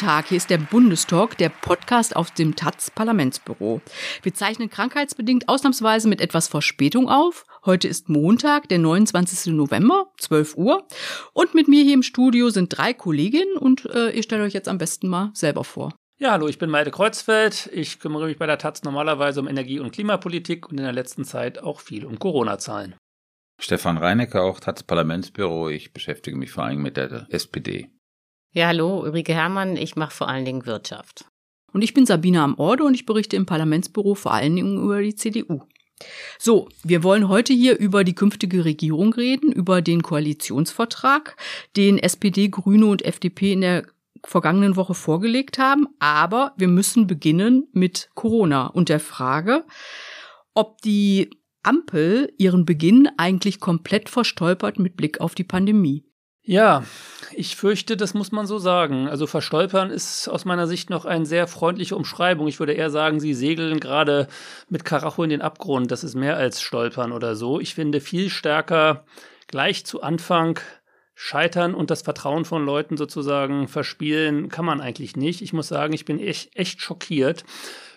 Tag, hier ist der Bundestalk, der Podcast aus dem taz Parlamentsbüro. Wir zeichnen krankheitsbedingt ausnahmsweise mit etwas Verspätung auf. Heute ist Montag, der 29. November, 12 Uhr. Und mit mir hier im Studio sind drei Kolleginnen und äh, ich stelle euch jetzt am besten mal selber vor. Ja, hallo, ich bin Malte Kreuzfeld. Ich kümmere mich bei der Taz normalerweise um Energie- und Klimapolitik und in der letzten Zeit auch viel um Corona-Zahlen. Stefan Reinecke, auch Taz Parlamentsbüro. Ich beschäftige mich vor allem mit der SPD. Ja, hallo, Ulrike Herrmann, ich mache vor allen Dingen Wirtschaft. Und ich bin Sabina am Orde und ich berichte im Parlamentsbüro vor allen Dingen über die CDU. So, wir wollen heute hier über die künftige Regierung reden, über den Koalitionsvertrag, den SPD, Grüne und FDP in der vergangenen Woche vorgelegt haben. Aber wir müssen beginnen mit Corona und der Frage, ob die Ampel ihren Beginn eigentlich komplett verstolpert mit Blick auf die Pandemie. Ja, ich fürchte, das muss man so sagen. Also verstolpern ist aus meiner Sicht noch eine sehr freundliche Umschreibung. Ich würde eher sagen, sie segeln gerade mit Karacho in den Abgrund. Das ist mehr als stolpern oder so. Ich finde viel stärker gleich zu Anfang scheitern und das Vertrauen von Leuten sozusagen verspielen kann man eigentlich nicht. Ich muss sagen, ich bin echt, echt schockiert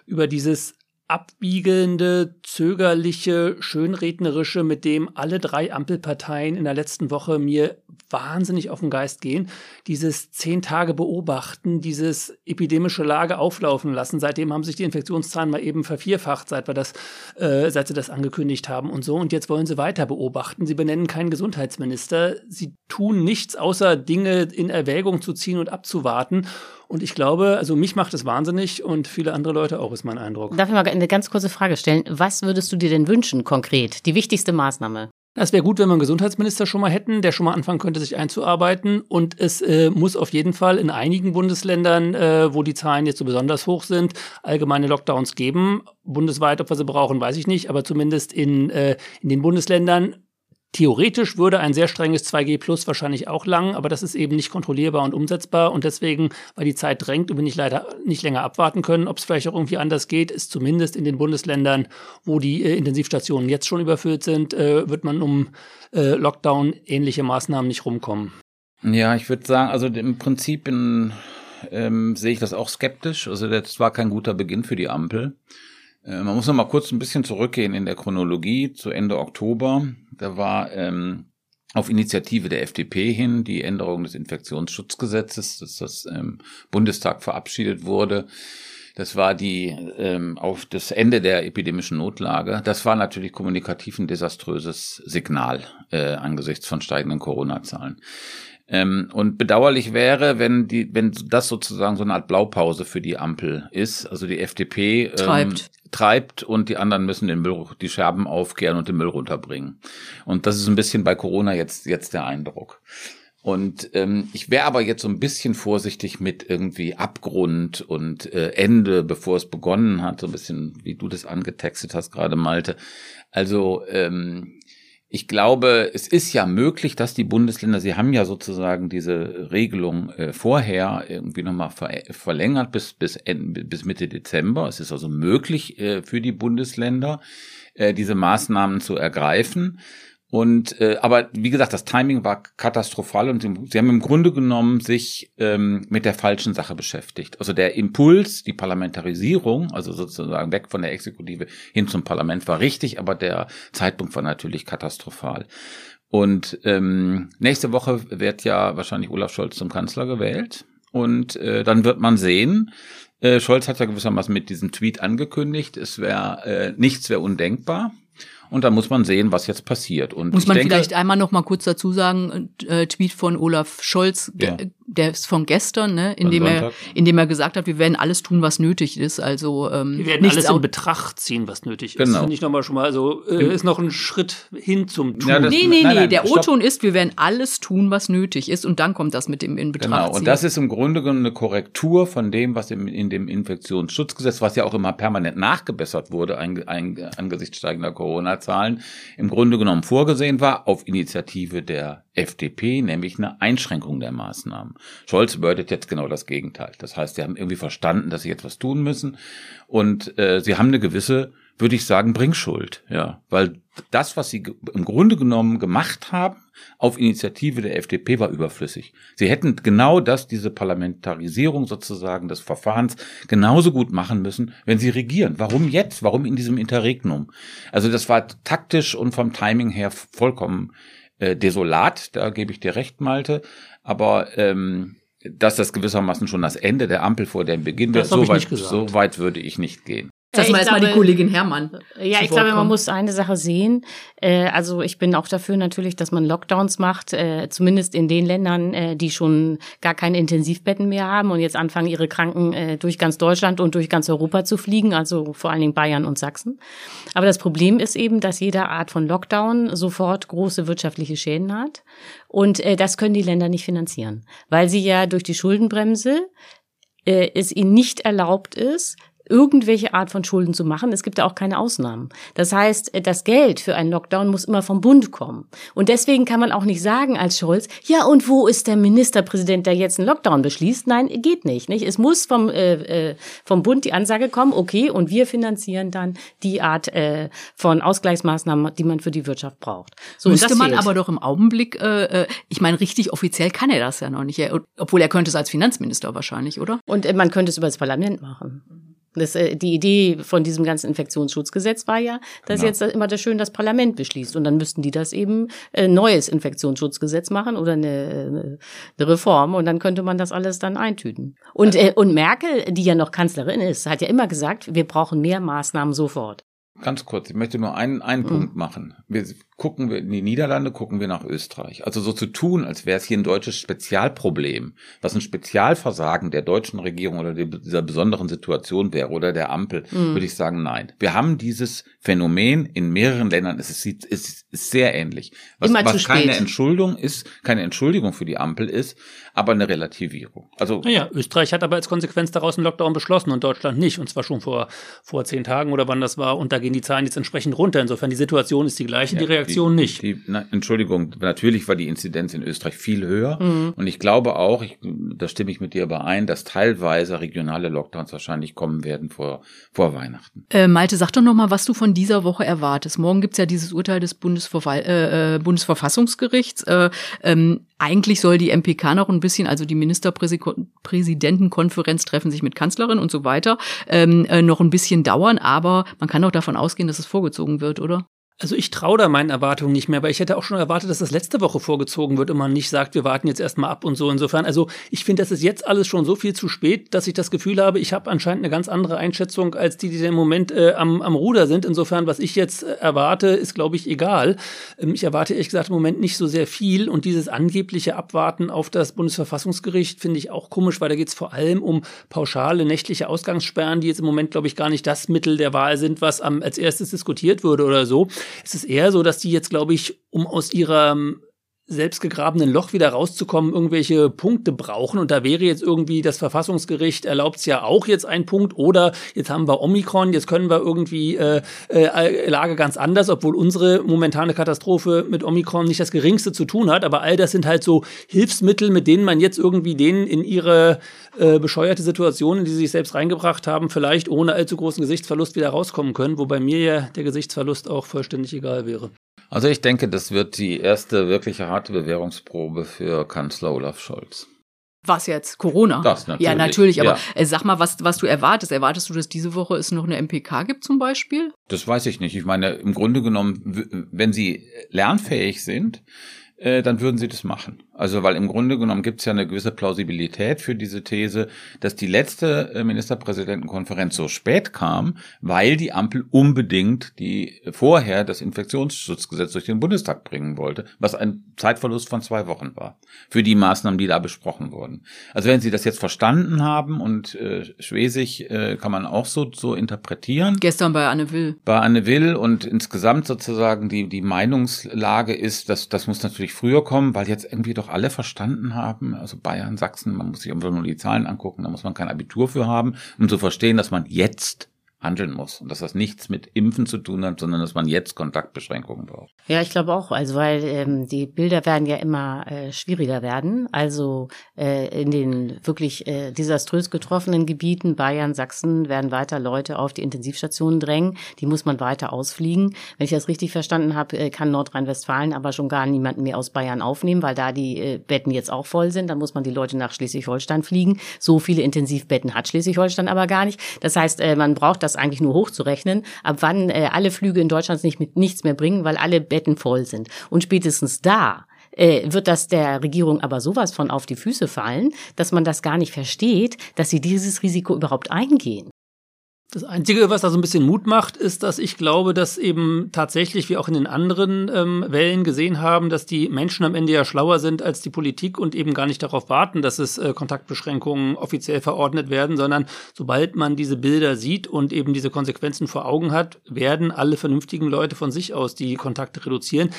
über dieses abwiegelnde, zögerliche, schönrednerische, mit dem alle drei Ampelparteien in der letzten Woche mir wahnsinnig auf den Geist gehen. Dieses zehn Tage beobachten, dieses epidemische Lage auflaufen lassen. Seitdem haben sich die Infektionszahlen mal eben vervierfacht, seit wir das, äh, seit sie das angekündigt haben und so. Und jetzt wollen sie weiter beobachten. Sie benennen keinen Gesundheitsminister. Sie tun nichts, außer Dinge in Erwägung zu ziehen und abzuwarten. Und ich glaube, also mich macht es wahnsinnig und viele andere Leute auch, ist mein Eindruck. Darf ich mal eine ganz kurze Frage stellen? Was würdest du dir denn wünschen, konkret? Die wichtigste Maßnahme? Es wäre gut, wenn wir einen Gesundheitsminister schon mal hätten, der schon mal anfangen könnte, sich einzuarbeiten. Und es äh, muss auf jeden Fall in einigen Bundesländern, äh, wo die Zahlen jetzt so besonders hoch sind, allgemeine Lockdowns geben. Bundesweit, ob wir sie brauchen, weiß ich nicht, aber zumindest in, äh, in den Bundesländern Theoretisch würde ein sehr strenges 2G Plus wahrscheinlich auch lang, aber das ist eben nicht kontrollierbar und umsetzbar und deswegen, weil die Zeit drängt und wir nicht leider nicht länger abwarten können, ob es vielleicht auch irgendwie anders geht, ist zumindest in den Bundesländern, wo die äh, Intensivstationen jetzt schon überfüllt sind, äh, wird man um äh, Lockdown ähnliche Maßnahmen nicht rumkommen. Ja, ich würde sagen, also im Prinzip in, ähm, sehe ich das auch skeptisch. Also das war kein guter Beginn für die Ampel. Äh, man muss noch mal kurz ein bisschen zurückgehen in der Chronologie zu Ende Oktober. Da war ähm, auf Initiative der FDP hin die Änderung des Infektionsschutzgesetzes, dass das ähm, Bundestag verabschiedet wurde. Das war die ähm, auf das Ende der epidemischen Notlage. Das war natürlich kommunikativ ein desaströses Signal äh, angesichts von steigenden Corona-Zahlen. Ähm, und bedauerlich wäre, wenn die, wenn das sozusagen so eine Art Blaupause für die Ampel ist. Also die FDP ähm, treibt. treibt und die anderen müssen den Müll, die Scherben aufkehren und den Müll runterbringen. Und das ist ein bisschen bei Corona jetzt jetzt der Eindruck. Und ähm, ich wäre aber jetzt so ein bisschen vorsichtig mit irgendwie Abgrund und äh, Ende, bevor es begonnen hat, so ein bisschen, wie du das angetextet hast gerade, Malte. Also ähm, ich glaube, es ist ja möglich, dass die Bundesländer, sie haben ja sozusagen diese Regelung äh, vorher irgendwie nochmal ver verlängert bis, bis, bis Mitte Dezember. Es ist also möglich äh, für die Bundesländer, äh, diese Maßnahmen zu ergreifen. Und äh, aber wie gesagt, das Timing war katastrophal und sie, haben im Grunde genommen sich ähm, mit der falschen Sache beschäftigt. Also der Impuls, die Parlamentarisierung, also sozusagen weg von der Exekutive hin zum Parlament, war richtig, aber der Zeitpunkt war natürlich katastrophal. Und ähm, nächste Woche wird ja wahrscheinlich Olaf Scholz zum Kanzler gewählt. Und äh, dann wird man sehen, äh, Scholz hat ja gewissermaßen mit diesem Tweet angekündigt, es wäre äh, nichts wäre undenkbar. Und dann muss man sehen, was jetzt passiert. Und muss man denke, vielleicht einmal noch mal kurz dazu sagen, äh, Tweet von Olaf Scholz, Ja. Der ist von gestern, ne, in Von dem er, Sonntag. in dem er gesagt hat, wir werden alles tun, was nötig ist. Also ähm, Wir werden alles in Betracht ziehen, was nötig ist. Genau. Finde ich nochmal schon mal. Also äh, ist noch ein Schritt hin zum Tun. Ja, das- Nee, nee, Nein, nee, nein, der. O-Ton ist, wir werden alles tun, was nötig ist und dann kommt das mit dem in Betracht Genau, ziehen. und das ist im Grunde genommen eine Korrektur von dem, was im, in dem Infektionsschutzgesetz, was ja auch immer permanent nachgebessert wurde ein, ein, angesichts steigender Corona-Zahlen, im Grunde genommen vorgesehen war auf Initiative der FDP, nämlich eine Einschränkung der Maßnahmen. Scholz bedeutet jetzt genau das Gegenteil. Das heißt, sie haben irgendwie verstanden, dass sie jetzt was tun müssen und äh, sie haben eine gewisse, würde ich sagen, Bringschuld, ja, weil das, was sie im Grunde genommen gemacht haben, auf Initiative der FDP war überflüssig. Sie hätten genau das, diese Parlamentarisierung sozusagen des Verfahrens genauso gut machen müssen, wenn sie regieren. Warum jetzt? Warum in diesem Interregnum? Also das war taktisch und vom Timing her vollkommen äh, desolat, da gebe ich dir recht, Malte. Aber ähm, dass das gewissermaßen schon das Ende der Ampel vor dem Beginn Das wäre, hab so weit, so weit würde ich nicht gehen. Lass Ich mal jetzt mal die Kollegin Herrmann. Ja, zu ich glaube, man kommen. muss eine Sache sehen. Äh, also ich bin auch dafür natürlich, dass man Lockdowns macht, äh, zumindest in den Ländern, äh, die schon gar keine Intensivbetten mehr haben und jetzt anfangen, ihre Kranken äh, durch ganz Deutschland und durch ganz Europa zu fliegen, also vor allen Dingen Bayern und Sachsen. Aber das Problem ist eben, dass jede Art von Lockdown sofort große wirtschaftliche Schäden hat. Und äh, das können die Länder nicht finanzieren, weil sie ja durch die Schuldenbremse äh, es ihnen nicht erlaubt ist, irgendwelche Art von Schulden zu machen. Es gibt da auch keine Ausnahmen. Das heißt, äh, das Geld für einen Lockdown muss immer vom Bund kommen. Und deswegen kann man auch nicht sagen als Scholz, ja, und wo ist der Ministerpräsident, der jetzt einen Lockdown beschließt? Nein, geht nicht. nicht? Es muss vom, äh, äh, vom Bund die Ansage kommen, okay, und wir finanzieren dann die Art äh, von Ausgleichsmaßnahmen, die man für die Wirtschaft braucht. So, Müsste man fehlt. aber doch im Augenblick, äh, äh, ich meine, richtig offiziell kann er das ja noch nicht. Obwohl er könnte es als Finanzminister wahrscheinlich, oder? Und man könnte es über das Parlament machen. Das, äh, die Idee von diesem ganzen Infektionsschutzgesetz war ja, dass Genau. jetzt immer das schön das Parlament beschließt. Und dann müssten die das eben äh, neues Infektionsschutzgesetz machen oder eine, eine, eine Reform. Und dann könnte man das alles dann eintüten. Und, äh, und Merkel, die ja noch Kanzlerin ist, hat ja immer gesagt, wir brauchen mehr Maßnahmen sofort. Ganz kurz, ich möchte nur einen, einen Punkt machen. Wir gucken wir in die Niederlande, gucken wir nach Österreich. Also so zu tun, als wäre es hier ein deutsches Spezialproblem, was ein Spezialversagen der deutschen Regierung oder die- dieser besonderen Situation wäre oder der Ampel, würde ich sagen, nein. Wir haben dieses Phänomen in mehreren Ländern. Es ist, es ist sehr ähnlich. Was, was keine. Entschuldigung ist, keine Entschuldigung für die Ampel ist, aber eine Relativierung. Also Naja, Österreich hat aber als Konsequenz daraus einen Lockdown beschlossen und Deutschland nicht. Und zwar schon vor, vor zehn Tagen oder wann das war. Und da gehen die Zahlen jetzt entsprechend runter. Insofern die Situation ist die gleiche, die Reaktion die, nicht. Die, na, Entschuldigung, natürlich war die Inzidenz in Österreich viel höher. Mhm. Und ich glaube auch, ich, da stimme ich mit dir überein, dass teilweise regionale Lockdowns wahrscheinlich kommen werden vor, vor Weihnachten. Äh, Malte, sag doch noch mal, was du von dieser Woche erwartest. Morgen gibt's ja dieses Urteil des Bundesverfall äh, äh, Bundesverfassungsgerichts. Äh, ähm, eigentlich soll die MPK noch ein bisschen, also die Ministerpräsidentenkonferenz treffen sich mit Kanzlerin und so weiter, ähm, äh, noch ein bisschen dauern, aber man kann doch davon ausgehen, dass es vorgezogen wird, oder? Also ich traue da meinen Erwartungen nicht mehr, weil ich hätte auch schon erwartet, dass das letzte Woche vorgezogen wird und man nicht sagt, wir warten jetzt erstmal ab und so. Insofern, also ich finde, das ist jetzt alles schon so viel zu spät, dass ich das Gefühl habe, ich habe anscheinend eine ganz andere Einschätzung als die, die im Moment äh, am, am Ruder sind. Insofern, was ich jetzt äh, erwarte, ist, glaube ich, egal. Ähm, ich erwarte ehrlich gesagt im Moment nicht so sehr viel und dieses angebliche Abwarten auf das Bundesverfassungsgericht finde ich auch komisch, weil da geht es vor allem um pauschale nächtliche Ausgangssperren, die jetzt im Moment, glaube ich, gar nicht das Mittel der Wahl sind, was am, als erstes diskutiert würde oder so. Es ist eher so, dass die jetzt, glaube ich, um aus ihrer selbstgegrabenen Loch wieder rauszukommen, irgendwelche Punkte brauchen. Und da wäre jetzt irgendwie das Verfassungsgericht erlaubt es ja auch jetzt ein Punkt. Oder jetzt haben wir Omikron, jetzt können wir irgendwie äh, äh, Lage ganz anders, obwohl unsere momentane Katastrophe mit Omikron nicht das geringste zu tun hat. Aber all das sind halt so Hilfsmittel, mit denen man jetzt irgendwie denen in ihre äh, bescheuerte Situation, in die sie sich selbst reingebracht haben, vielleicht ohne allzu großen Gesichtsverlust wieder rauskommen können. Wobei mir ja der Gesichtsverlust auch vollständig egal wäre. Also ich denke, das wird die erste wirkliche harte Bewährungsprobe für Kanzler Olaf Scholz. Was jetzt? Corona? Das natürlich, Ja, natürlich. Aber ja. äh, sag mal, was, was du erwartest. Erwartest du, dass diese Woche es noch eine MPK gibt zum Beispiel? Das weiß ich nicht. Ich meine, im Grunde genommen, wenn sie lernfähig sind, äh, dann würden sie das machen. Also, weil im Grunde genommen gibt es ja eine gewisse Plausibilität für diese These, dass die letzte äh, Ministerpräsidentenkonferenz so spät kam, weil die Ampel unbedingt die vorher das Infektionsschutzgesetz durch den Bundestag bringen wollte, was ein Zeitverlust von zwei Wochen war für die Maßnahmen, die da besprochen wurden. Also, wenn Sie das jetzt verstanden haben und äh, Schwesig äh, kann man auch so so interpretieren. Gestern bei Anne Will. Bei Anne Will und insgesamt sozusagen die die Meinungslage ist, dass das muss natürlich früher kommen, weil jetzt irgendwie doch doch alle verstanden haben, also Bayern, Sachsen, man muss sich einfach nur die Zahlen angucken, da muss man kein Abitur für haben, um zu verstehen, dass man jetzt handeln muss und dass das nichts mit Impfen zu tun hat, sondern dass man jetzt Kontaktbeschränkungen braucht. Ja, ich glaube auch, also weil ähm, die Bilder werden ja immer äh, schwieriger werden. Also äh, in den wirklich äh, desaströs getroffenen Gebieten, Bayern, Sachsen, werden weiter Leute auf die Intensivstationen drängen. Die muss man weiter ausfliegen. Wenn ich das richtig verstanden habe, äh, kann Nordrhein-Westfalen aber schon gar niemanden mehr aus Bayern aufnehmen, weil da die äh, Betten jetzt auch voll sind. Dann muss man die Leute nach Schleswig-Holstein fliegen. So viele Intensivbetten hat Schleswig-Holstein aber gar nicht. Das heißt, äh, man braucht das das eigentlich nur hochzurechnen, ab wann äh, alle Flüge in Deutschland nicht mit nichts mehr bringen, weil alle Betten voll sind. Und spätestens da äh, wird das der Regierung aber sowas von auf die Füße fallen, dass man das gar nicht versteht, dass sie dieses Risiko überhaupt eingehen. Das Einzige, was da so ein bisschen Mut macht, ist, dass ich glaube, dass eben tatsächlich, wie auch in den anderen ähm, Wellen gesehen haben, dass die Menschen am Ende ja schlauer sind als die Politik und eben gar nicht darauf warten, dass es äh, Kontaktbeschränkungen offiziell verordnet werden, sondern sobald man diese Bilder sieht und eben diese Konsequenzen vor Augen hat, werden alle vernünftigen Leute von sich aus die Kontakte reduzieren.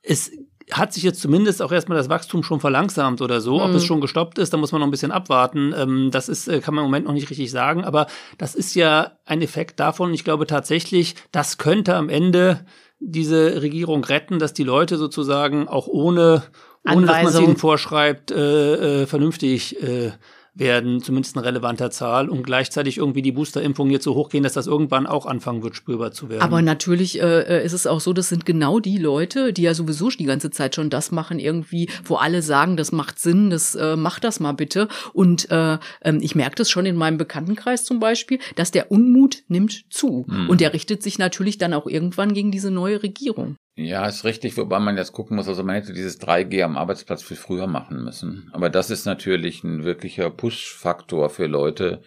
Es hat sich jetzt zumindest auch erstmal das Wachstum schon verlangsamt oder so. Ob es mhm. schon gestoppt ist, da muss man noch ein bisschen abwarten. Ähm, das ist, äh, kann man im Moment noch nicht richtig sagen, aber das ist ja ein Effekt davon. Ich glaube tatsächlich, das könnte am Ende diese Regierung retten, dass die Leute sozusagen auch ohne, ohne dass man es ihnen vorschreibt, äh, äh, vernünftig äh, werden, zumindest in relevanter Zahl, und gleichzeitig irgendwie die Boosterimpfungen jetzt so hochgehen, dass das irgendwann auch anfangen wird, spürbar zu werden. Aber natürlich äh, äh, ist es auch so, das sind genau die Leute, die ja sowieso die ganze Zeit schon das machen, irgendwie, wo alle sagen, das macht Sinn, das äh, macht das mal bitte. Und äh, ähm, ich merke das schon in meinem Bekanntenkreis zum Beispiel, dass der Unmut nimmt zu. Mhm. Und der richtet sich natürlich dann auch irgendwann gegen diese neue Regierung. Ja, ist richtig, wobei man jetzt gucken muss, also man hätte dieses 3G am Arbeitsplatz viel früher machen müssen. Aber das ist natürlich ein wirklicher Push-Faktor für Leute,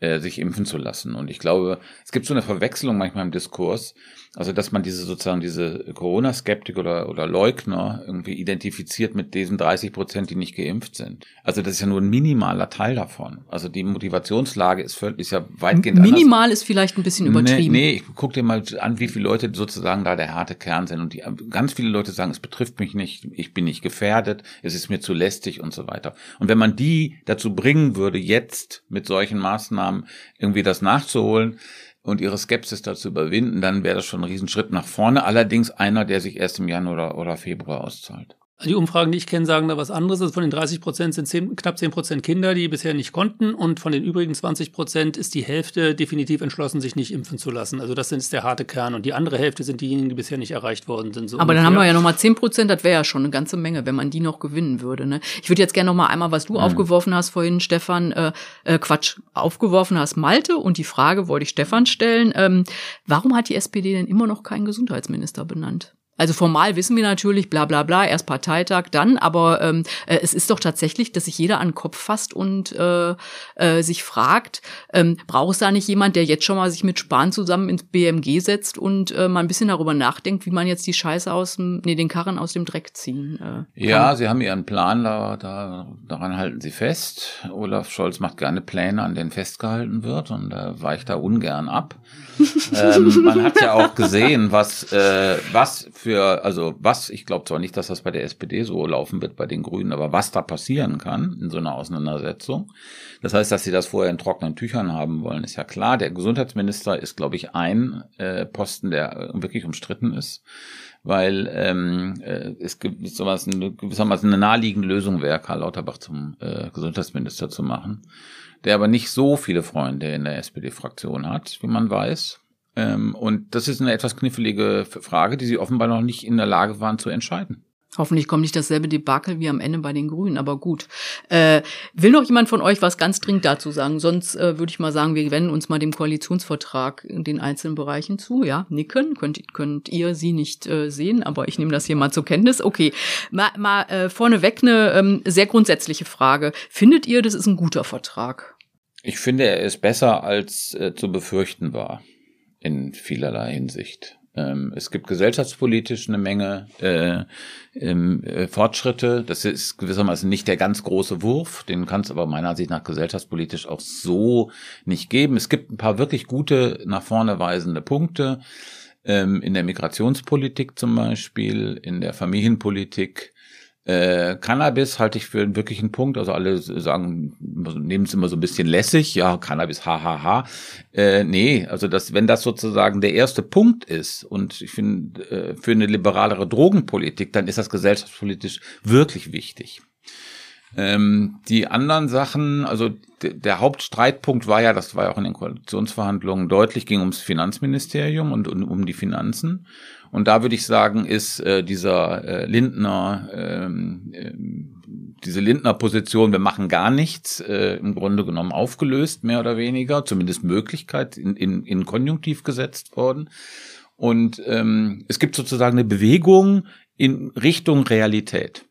äh, sich impfen zu lassen. Und ich glaube, es gibt so eine Verwechslung manchmal im Diskurs. Also, dass man diese sozusagen diese Corona-Skeptik oder, oder Leugner irgendwie identifiziert mit diesen 30 Prozent, die nicht geimpft sind. Also, das ist ja nur ein minimaler Teil davon. Also, die Motivationslage ist völlig, ist ja weitgehend Minimal anders. ist vielleicht ein bisschen übertrieben. Nee, nee ich guck dir mal an, wie viele Leute sozusagen da der harte Kern sind. Und die, ganz viele Leute sagen, es betrifft mich nicht, ich bin nicht gefährdet, es ist mir zu lästig und so weiter. Und wenn man die dazu bringen würde, jetzt mit solchen Maßnahmen irgendwie das nachzuholen, und ihre Skepsis dazu überwinden, dann wäre das schon ein Riesenschritt nach vorne. Allerdings einer, der sich erst im Januar oder, Februar auszahlt. Die Umfragen, die ich kenne, sagen da was anderes. Also von den 30 Prozent sind 10, knapp 10 Prozent Kinder, die bisher nicht konnten. Und von den übrigen 20 Prozent ist die Hälfte definitiv entschlossen, sich nicht impfen zu lassen. Also das ist der harte Kern. Und die andere Hälfte sind diejenigen, die bisher nicht erreicht worden sind. So Aber ungefähr. dann haben wir ja nochmal 10 Prozent. Das wäre ja schon eine ganze Menge, wenn man die noch gewinnen würde. Ne? Ich würde jetzt gerne nochmal einmal, was du mhm. aufgeworfen hast vorhin, Stefan, äh, äh, Quatsch, aufgeworfen hast, Malte. Und die Frage wollte ich Stefan stellen. Ähm, warum hat die SPD denn immer noch keinen Gesundheitsminister benannt? Also formal wissen wir natürlich, bla bla bla, erst Parteitag, dann, aber ähm, äh, es ist doch tatsächlich, dass sich jeder an den Kopf fasst und äh, äh, sich fragt, ähm, braucht es da nicht jemand, der jetzt schon mal sich mit Spahn zusammen ins BMG setzt und äh, mal ein bisschen darüber nachdenkt, wie man jetzt die Scheiße aus dem, nee, den Karren aus dem Dreck ziehen äh, Ja, Sie haben Ihren Plan, da, da, daran halten Sie fest. Olaf Scholz macht gerne Pläne, an denen festgehalten wird und äh, weicht da ungern ab. ähm, man hat ja auch gesehen, was, äh, was für, also was, ich glaube zwar nicht, dass das bei der SPD so laufen wird, bei den Grünen, aber was da passieren kann in so einer Auseinandersetzung. Das heißt, dass sie das vorher in trockenen Tüchern haben wollen, ist ja klar. Der Gesundheitsminister ist, glaube ich, ein äh, Posten, der wirklich umstritten ist weil ähm, äh, es gibt sowas eine, gewissermaßen eine naheliegende Lösung wäre, Karl Lauterbach zum äh, Gesundheitsminister zu machen, der aber nicht so viele Freunde in der SPD-Fraktion hat, wie man weiß. Ähm, und das ist eine etwas knifflige Frage, die sie offenbar noch nicht in der Lage waren zu entscheiden. Hoffentlich kommt nicht dasselbe Debakel wie am Ende bei den Grünen, aber gut. Äh, will noch jemand von euch was ganz dringend dazu sagen? Sonst äh, würde ich mal sagen, wir wenden uns mal dem Koalitionsvertrag in den einzelnen Bereichen zu. Ja, nicken, könnt, könnt ihr sie nicht äh, sehen, aber ich nehme das hier mal zur Kenntnis. Okay, mal, mal äh, vorneweg eine ähm, sehr grundsätzliche Frage. Findet ihr, das ist ein guter Vertrag? Ich finde, er ist besser, als äh, zu befürchten war, in vielerlei Hinsicht. Ähm, es gibt gesellschaftspolitisch eine Menge äh, ähm, äh, Fortschritte. Das ist gewissermaßen nicht der ganz große Wurf. Den kann es aber meiner Ansicht nach gesellschaftspolitisch auch so nicht geben. Es gibt ein paar wirklich gute, nach vorne weisende Punkte. Ähm, in der Migrationspolitik zum Beispiel, in der Familienpolitik, äh, Cannabis halte ich für einen wirklichen Punkt. Also alle sagen, nehmen es immer so ein bisschen lässig. Ja, Cannabis, hahaha. Ha, ha. Äh, nee, also das, wenn das sozusagen der erste Punkt ist und ich finde, äh, für eine liberalere Drogenpolitik, dann ist das gesellschaftspolitisch wirklich wichtig. Ähm, die anderen Sachen, also der Hauptstreitpunkt war ja, das war ja auch in den Koalitionsverhandlungen deutlich, ging ums Finanzministerium und, und um die Finanzen. Und da würde ich sagen, ist äh, dieser äh, Lindner, ähm, äh, diese Lindner-Position, wir machen gar nichts, äh, im Grunde genommen aufgelöst, mehr oder weniger, zumindest Möglichkeit in, in, in Konjunktiv gesetzt worden. Und ähm, es gibt sozusagen eine Bewegung in Richtung Realität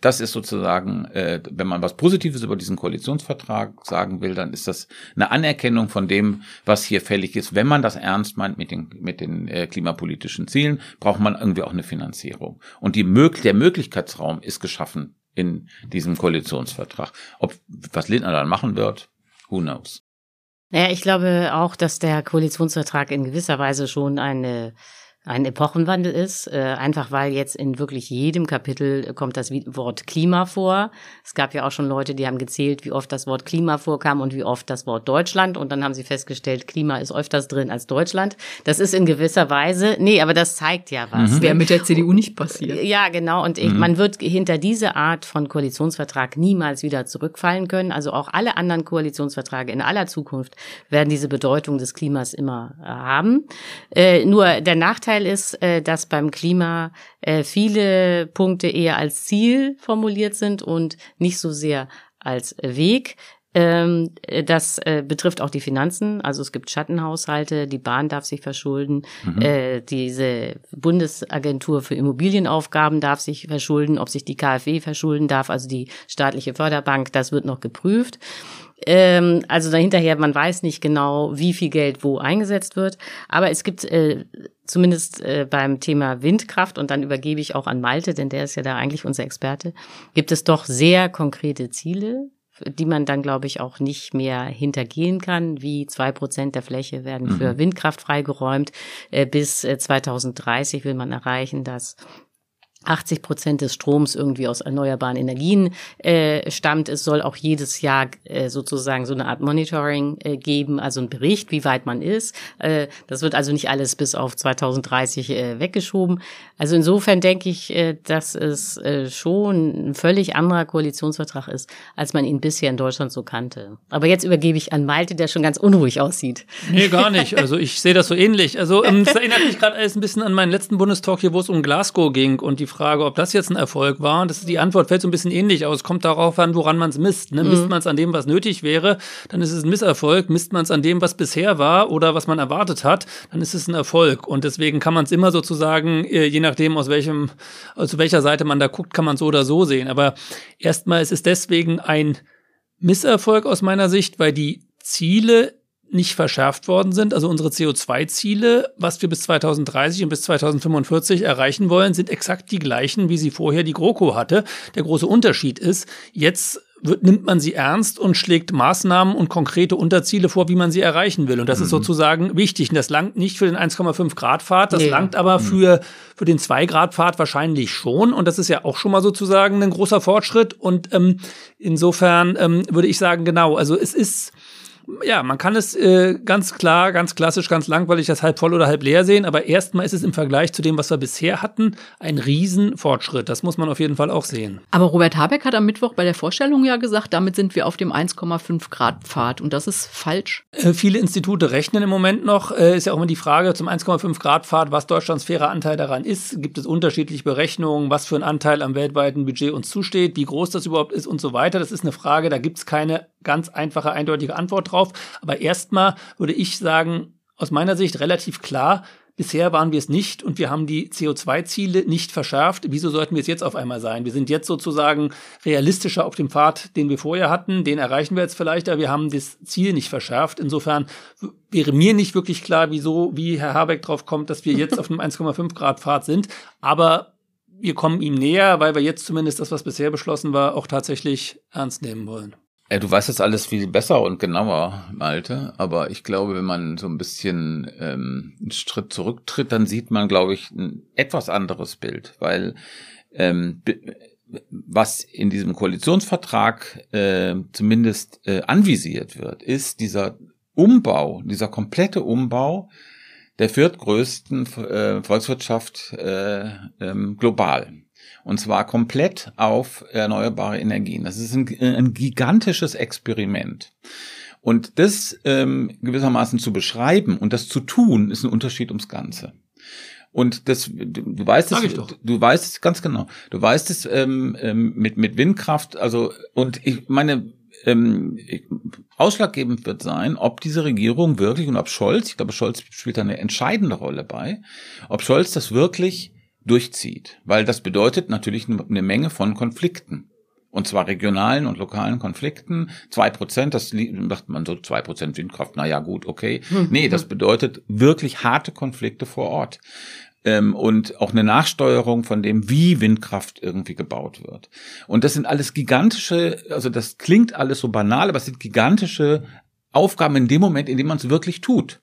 das ist sozusagen, äh, wenn man was Positives über diesen Koalitionsvertrag sagen will, dann ist das eine Anerkennung von dem, was hier fällig ist. Wenn man das ernst meint mit den, mit den äh, klimapolitischen Zielen, braucht man irgendwie auch eine Finanzierung. Und die der Möglichkeitsraum ist geschaffen in diesem Koalitionsvertrag. Ob was Lindner dann machen wird, who knows. Naja, ich glaube auch, dass der Koalitionsvertrag in gewisser Weise schon eine ein Epochenwandel ist, äh, einfach weil jetzt in wirklich jedem Kapitel kommt das Wort Klima vor. Es gab ja auch schon Leute, die haben gezählt, wie oft das Wort Klima vorkam und wie oft das Wort Deutschland und dann haben sie festgestellt, Klima ist öfters drin als Deutschland. Das ist in gewisser Weise, nee, aber das zeigt ja was. Mhm. Wäre mit der CDU nicht passiert. Ja, genau und ich, mhm. man wird hinter diese Art von Koalitionsvertrag niemals wieder zurückfallen können. Also auch alle anderen Koalitionsverträge in aller Zukunft werden diese Bedeutung des Klimas immer äh, haben. Äh, nur der Nachteil Nachteil ist, äh, dass beim Klima äh, viele Punkte eher als Ziel formuliert sind und nicht so sehr als Weg. Ähm, das äh, betrifft auch die Finanzen. Also es gibt Schattenhaushalte, die Bahn darf sich verschulden, mhm. diese Bundesagentur für Immobilienaufgaben darf sich verschulden, ob sich die KfW verschulden darf, also die staatliche Förderbank, das wird noch geprüft. Ähm, also dahinterher, man weiß nicht genau, wie viel Geld wo eingesetzt wird. Aber es gibt äh, zumindest äh, beim Thema Windkraft, und dann übergebe ich auch an Malte, denn der ist ja da eigentlich unser Experte, gibt es doch sehr konkrete Ziele, die man dann, glaube ich, auch nicht mehr hintergehen kann, wie zwei Prozent der Fläche werden für mhm. Windkraft freigeräumt. Äh, bis 2030 äh, will man erreichen, dass 80 Prozent des Stroms irgendwie aus erneuerbaren Energien äh, stammt. Es soll auch jedes Jahr äh, sozusagen so eine Art Monitoring äh, geben, also ein Bericht, wie weit man ist. Äh, das wird also nicht alles bis auf 2030 äh, weggeschoben. Also insofern denke ich, äh, dass es äh, schon ein völlig anderer Koalitionsvertrag ist, als man ihn bisher in Deutschland so kannte. Aber jetzt übergebe ich an Malte, der schon ganz unruhig aussieht. Nee, gar nicht. Also ich sehe das so ähnlich. Also ähm, das erinnert mich gerade alles ein bisschen an meinen letzten Bundestalk hier, wo es um Glasgow ging und die Frage, ob das jetzt ein Erfolg war. Das ist, die Antwort fällt so ein bisschen ähnlich aus. Kommt darauf an, woran man es misst. Ne? Misst mhm. man es an dem, was nötig wäre, dann ist es ein Misserfolg. Misst man es an dem, was bisher war oder was man erwartet hat, dann ist es ein Erfolg. Und deswegen kann man es immer sozusagen, äh, je nachdem, aus welchem, aus welcher Seite man da guckt, kann man so oder so sehen. Aber erstmal ist es deswegen ein Misserfolg aus meiner Sicht, weil die Ziele nicht verschärft worden sind. Also unsere CO2-Ziele, was wir bis 2030 und bis 2045 erreichen wollen, sind exakt die gleichen, wie sie vorher die GroKo hatte. Der große Unterschied ist, jetzt wird, nimmt man sie ernst und schlägt Maßnahmen und konkrete Unterziele vor, wie man sie erreichen will. Und das mhm. ist sozusagen wichtig. Und das langt nicht für den 1,5 Grad Pfad, das nee. langt aber mhm. für, für den 2 Grad Pfad wahrscheinlich schon. Und das ist ja auch schon mal sozusagen ein großer Fortschritt. Und ähm, insofern ähm, würde ich sagen, genau, also es ist ja, man kann es äh, ganz klar, ganz klassisch, ganz langweilig das halb voll oder halb leer sehen, aber erstmal ist es im Vergleich zu dem, was wir bisher hatten, ein Riesenfortschritt. Das muss man auf jeden Fall auch sehen. Aber Robert Habeck hat am Mittwoch bei der Vorstellung ja gesagt, damit sind wir auf dem 1,5 Grad Pfad und das ist falsch. Äh, viele Institute rechnen im Moment noch. Äh, ist ja auch immer die Frage zum 1,5 Grad Pfad, was Deutschlands fairer Anteil daran ist. Gibt es unterschiedliche Berechnungen, was für ein Anteil am weltweiten Budget uns zusteht, wie groß das überhaupt ist und so weiter. Das ist eine Frage, da gibt es keine ganz einfache, eindeutige Antwort drauf. Aber erstmal würde ich sagen, aus meiner Sicht relativ klar, Bisher waren wir es nicht und wir haben die CO2-Ziele nicht verschärft. Wieso sollten wir es jetzt auf einmal sein? Wir sind jetzt sozusagen realistischer auf dem Pfad, den wir vorher hatten. Den erreichen wir jetzt vielleicht, aber wir haben das Ziel nicht verschärft. Insofern wäre mir nicht wirklich klar, wieso, wie Herr Habeck drauf kommt, dass wir jetzt auf einem 1,5 Grad Pfad sind. Aber wir kommen ihm näher, weil wir jetzt zumindest das, was bisher beschlossen war, auch tatsächlich ernst nehmen wollen. Ja, du weißt das alles viel besser und genauer, Malte, aber ich glaube, wenn man so ein bisschen ähm, einen Schritt zurücktritt, dann sieht man, glaube ich, ein etwas anderes Bild, weil ähm, was in diesem Koalitionsvertrag äh, zumindest äh, anvisiert wird, ist dieser Umbau, dieser komplette Umbau der viertgrößten äh, Volkswirtschaft äh, ähm, global. Und zwar komplett auf erneuerbare Energien. Das ist ein, ein gigantisches Experiment. Und das ähm, gewissermaßen zu beschreiben und das zu tun, ist ein Unterschied ums Ganze. Und das, du, du weißt es, du, du weißt es ganz genau. Du weißt es ähm, ähm, mit mit Windkraft. Also und ich meine, ähm, ausschlaggebend wird sein, ob diese Regierung wirklich und ob Scholz, ich glaube, Scholz spielt da eine entscheidende Rolle bei, ob Scholz das wirklich durchzieht. Weil das bedeutet natürlich eine Menge von Konflikten. Und zwar regionalen und lokalen Konflikten. Zwei Prozent, das sagt man so, zwei Prozent Windkraft, na ja, gut, okay. Hm. Nee, das bedeutet wirklich harte Konflikte vor Ort. Ähm, und auch eine Nachsteuerung von dem, wie Windkraft irgendwie gebaut wird. Und das sind alles gigantische, also das klingt alles so banal, aber es sind gigantische Aufgaben in dem Moment, in dem man es wirklich tut.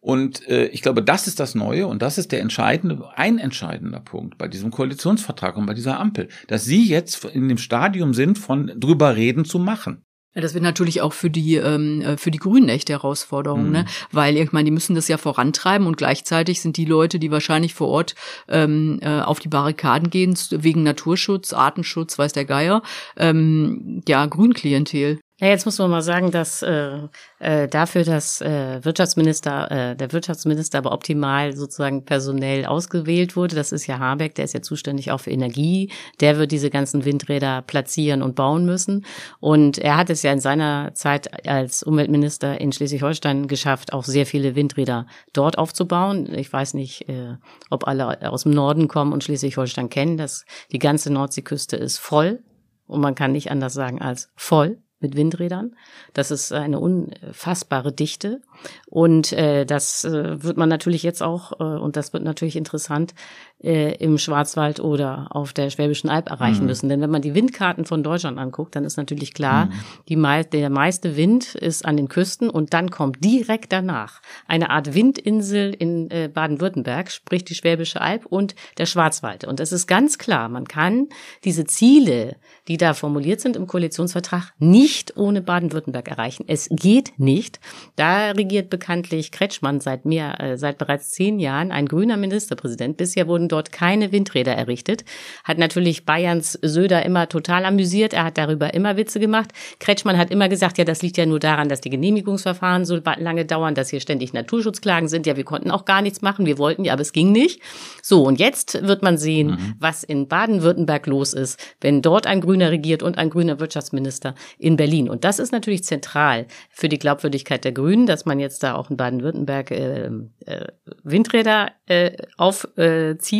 Und äh, ich glaube, das ist das Neue und das ist der entscheidende, ein entscheidender Punkt bei diesem Koalitionsvertrag und bei dieser Ampel, dass Sie jetzt in dem Stadium sind, von drüber reden zu machen. Ja, das wird natürlich auch für die ähm, äh, für die Grünen echte Herausforderung, mhm. ne? Weil ich meine, die müssen das ja vorantreiben und gleichzeitig sind die Leute, die wahrscheinlich vor Ort ähm, äh, auf die Barrikaden gehen wegen Naturschutz, Artenschutz, weiß der Geier, ähm, ja Grünklientel. Ja, jetzt muss man mal sagen, dass äh, äh, dafür, dass äh, Wirtschaftsminister, äh, der Wirtschaftsminister aber optimal sozusagen personell ausgewählt wurde, das ist ja Habeck, der ist ja zuständig auch für Energie, der wird diese ganzen Windräder platzieren und bauen müssen. Und er hat es ja in seiner Zeit als Umweltminister in Schleswig-Holstein geschafft, auch sehr viele Windräder dort aufzubauen. Ich weiß nicht, äh, ob alle aus dem Norden kommen und Schleswig-Holstein kennen. dass die ganze Nordseeküste ist voll und man kann nicht anders sagen als voll mit Windrädern. Das ist eine unfassbare Dichte. Und äh, das äh, wird man natürlich jetzt auch, äh, und das wird natürlich interessant, äh, im Schwarzwald oder auf der Schwäbischen Alb erreichen mhm. müssen. Denn wenn man die Windkarten von Deutschland anguckt, dann ist natürlich klar, mhm. die mei der meiste Wind ist an den Küsten und dann kommt direkt danach eine Art Windinsel in äh, Baden-Württemberg, sprich die Schwäbische Alb und der Schwarzwald. Und es ist ganz klar, man kann diese Ziele, die da formuliert sind im Koalitionsvertrag, nicht ohne Baden-Württemberg erreichen. Es geht nicht. Da regiert bekanntlich Kretschmann seit mehr, äh, seit bereits zehn Jahren, ein grüner Ministerpräsident. Bisher wurden dort keine Windräder errichtet. Hat natürlich Bayerns Söder immer total amüsiert. Er hat darüber immer Witze gemacht. Kretschmann hat immer gesagt, ja, das liegt ja nur daran, dass die Genehmigungsverfahren so lange dauern, dass hier ständig Naturschutzklagen sind. Ja, wir konnten auch gar nichts machen. Wir wollten ja, aber es ging nicht. So, und jetzt wird man sehen, mhm. was in Baden-Württemberg los ist, wenn dort ein Grüner regiert und ein grüner Wirtschaftsminister in Berlin. Und das ist natürlich zentral für die Glaubwürdigkeit der Grünen, dass man jetzt da auch in Baden-Württemberg äh, äh, Windräder äh, aufzieht.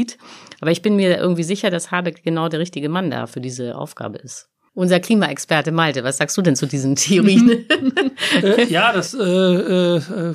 Aber ich bin mir irgendwie sicher, dass Habeck genau der richtige Mann da für diese Aufgabe ist. Unser Klimaexperte Malte, was sagst du denn zu diesen Theorien? äh, ja, das äh, äh,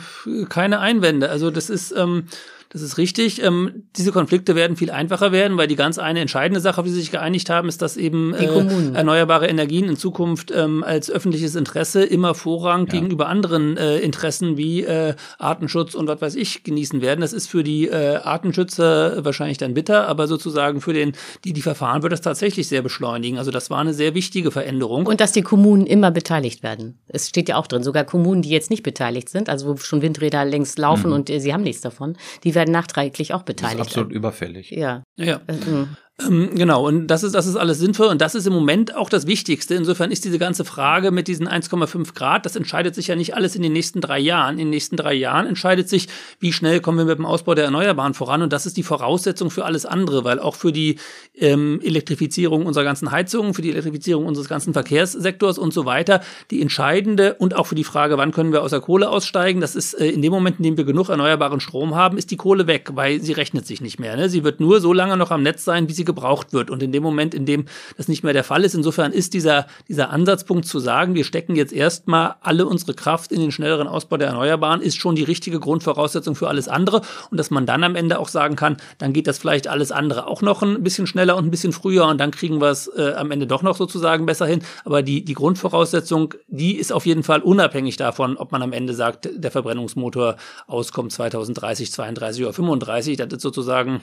keine Einwände. Also das ist ähm, Das ist richtig. Ähm, diese Konflikte werden viel einfacher werden, weil die ganz eine entscheidende Sache, auf die sie sich geeinigt haben, ist, dass eben äh, erneuerbare Energien in Zukunft ähm, als öffentliches Interesse immer Vorrang ja. gegenüber anderen äh, Interessen wie äh, Artenschutz und was weiß ich genießen werden. Das ist für die äh, Artenschützer wahrscheinlich dann bitter, aber sozusagen für den, die die Verfahren wird das tatsächlich sehr beschleunigen. Also das war eine sehr wichtige Veränderung. Und dass die Kommunen immer beteiligt werden. Es steht ja auch drin, sogar Kommunen, die jetzt nicht beteiligt sind, also wo schon Windräder längst laufen mhm. und äh, sie haben nichts davon, die werden nachträglich auch beteiligt. Das ist absolut überfällig. Ja. Ja. Mhm. Ähm, genau, und das ist, das ist alles sinnvoll und das ist im Moment auch das Wichtigste. Insofern ist diese ganze Frage mit diesen 1,5 Grad, das entscheidet sich ja nicht alles in den nächsten drei Jahren. In den nächsten drei Jahren entscheidet sich, wie schnell kommen wir mit dem Ausbau der Erneuerbaren voran und das ist die Voraussetzung für alles andere, weil auch für die ähm, Elektrifizierung unserer ganzen Heizungen, für die Elektrifizierung unseres ganzen Verkehrssektors und so weiter, die entscheidende und auch für die Frage, wann können wir aus der Kohle aussteigen, das ist äh, in dem Moment, in dem wir genug erneuerbaren Strom haben, ist die Kohle weg, weil sie rechnet sich nicht mehr. Ne? Sie wird nur so lange noch am Netz sein, wie sie gebraucht wird. Und in dem Moment, in dem das nicht mehr der Fall ist, insofern ist dieser, dieser Ansatzpunkt zu sagen, wir stecken jetzt erstmal alle unsere Kraft in den schnelleren Ausbau der Erneuerbaren, ist schon die richtige Grundvoraussetzung für alles andere. Und dass man dann am Ende auch sagen kann, dann geht das vielleicht alles andere auch noch ein bisschen schneller und ein bisschen früher und dann kriegen wir es äh, am Ende doch noch sozusagen besser hin. Aber die, die Grundvoraussetzung, die ist auf jeden Fall unabhängig davon, ob man am Ende sagt, der Verbrennungsmotor auskommt 2030, 32 oder 35. Das ist sozusagen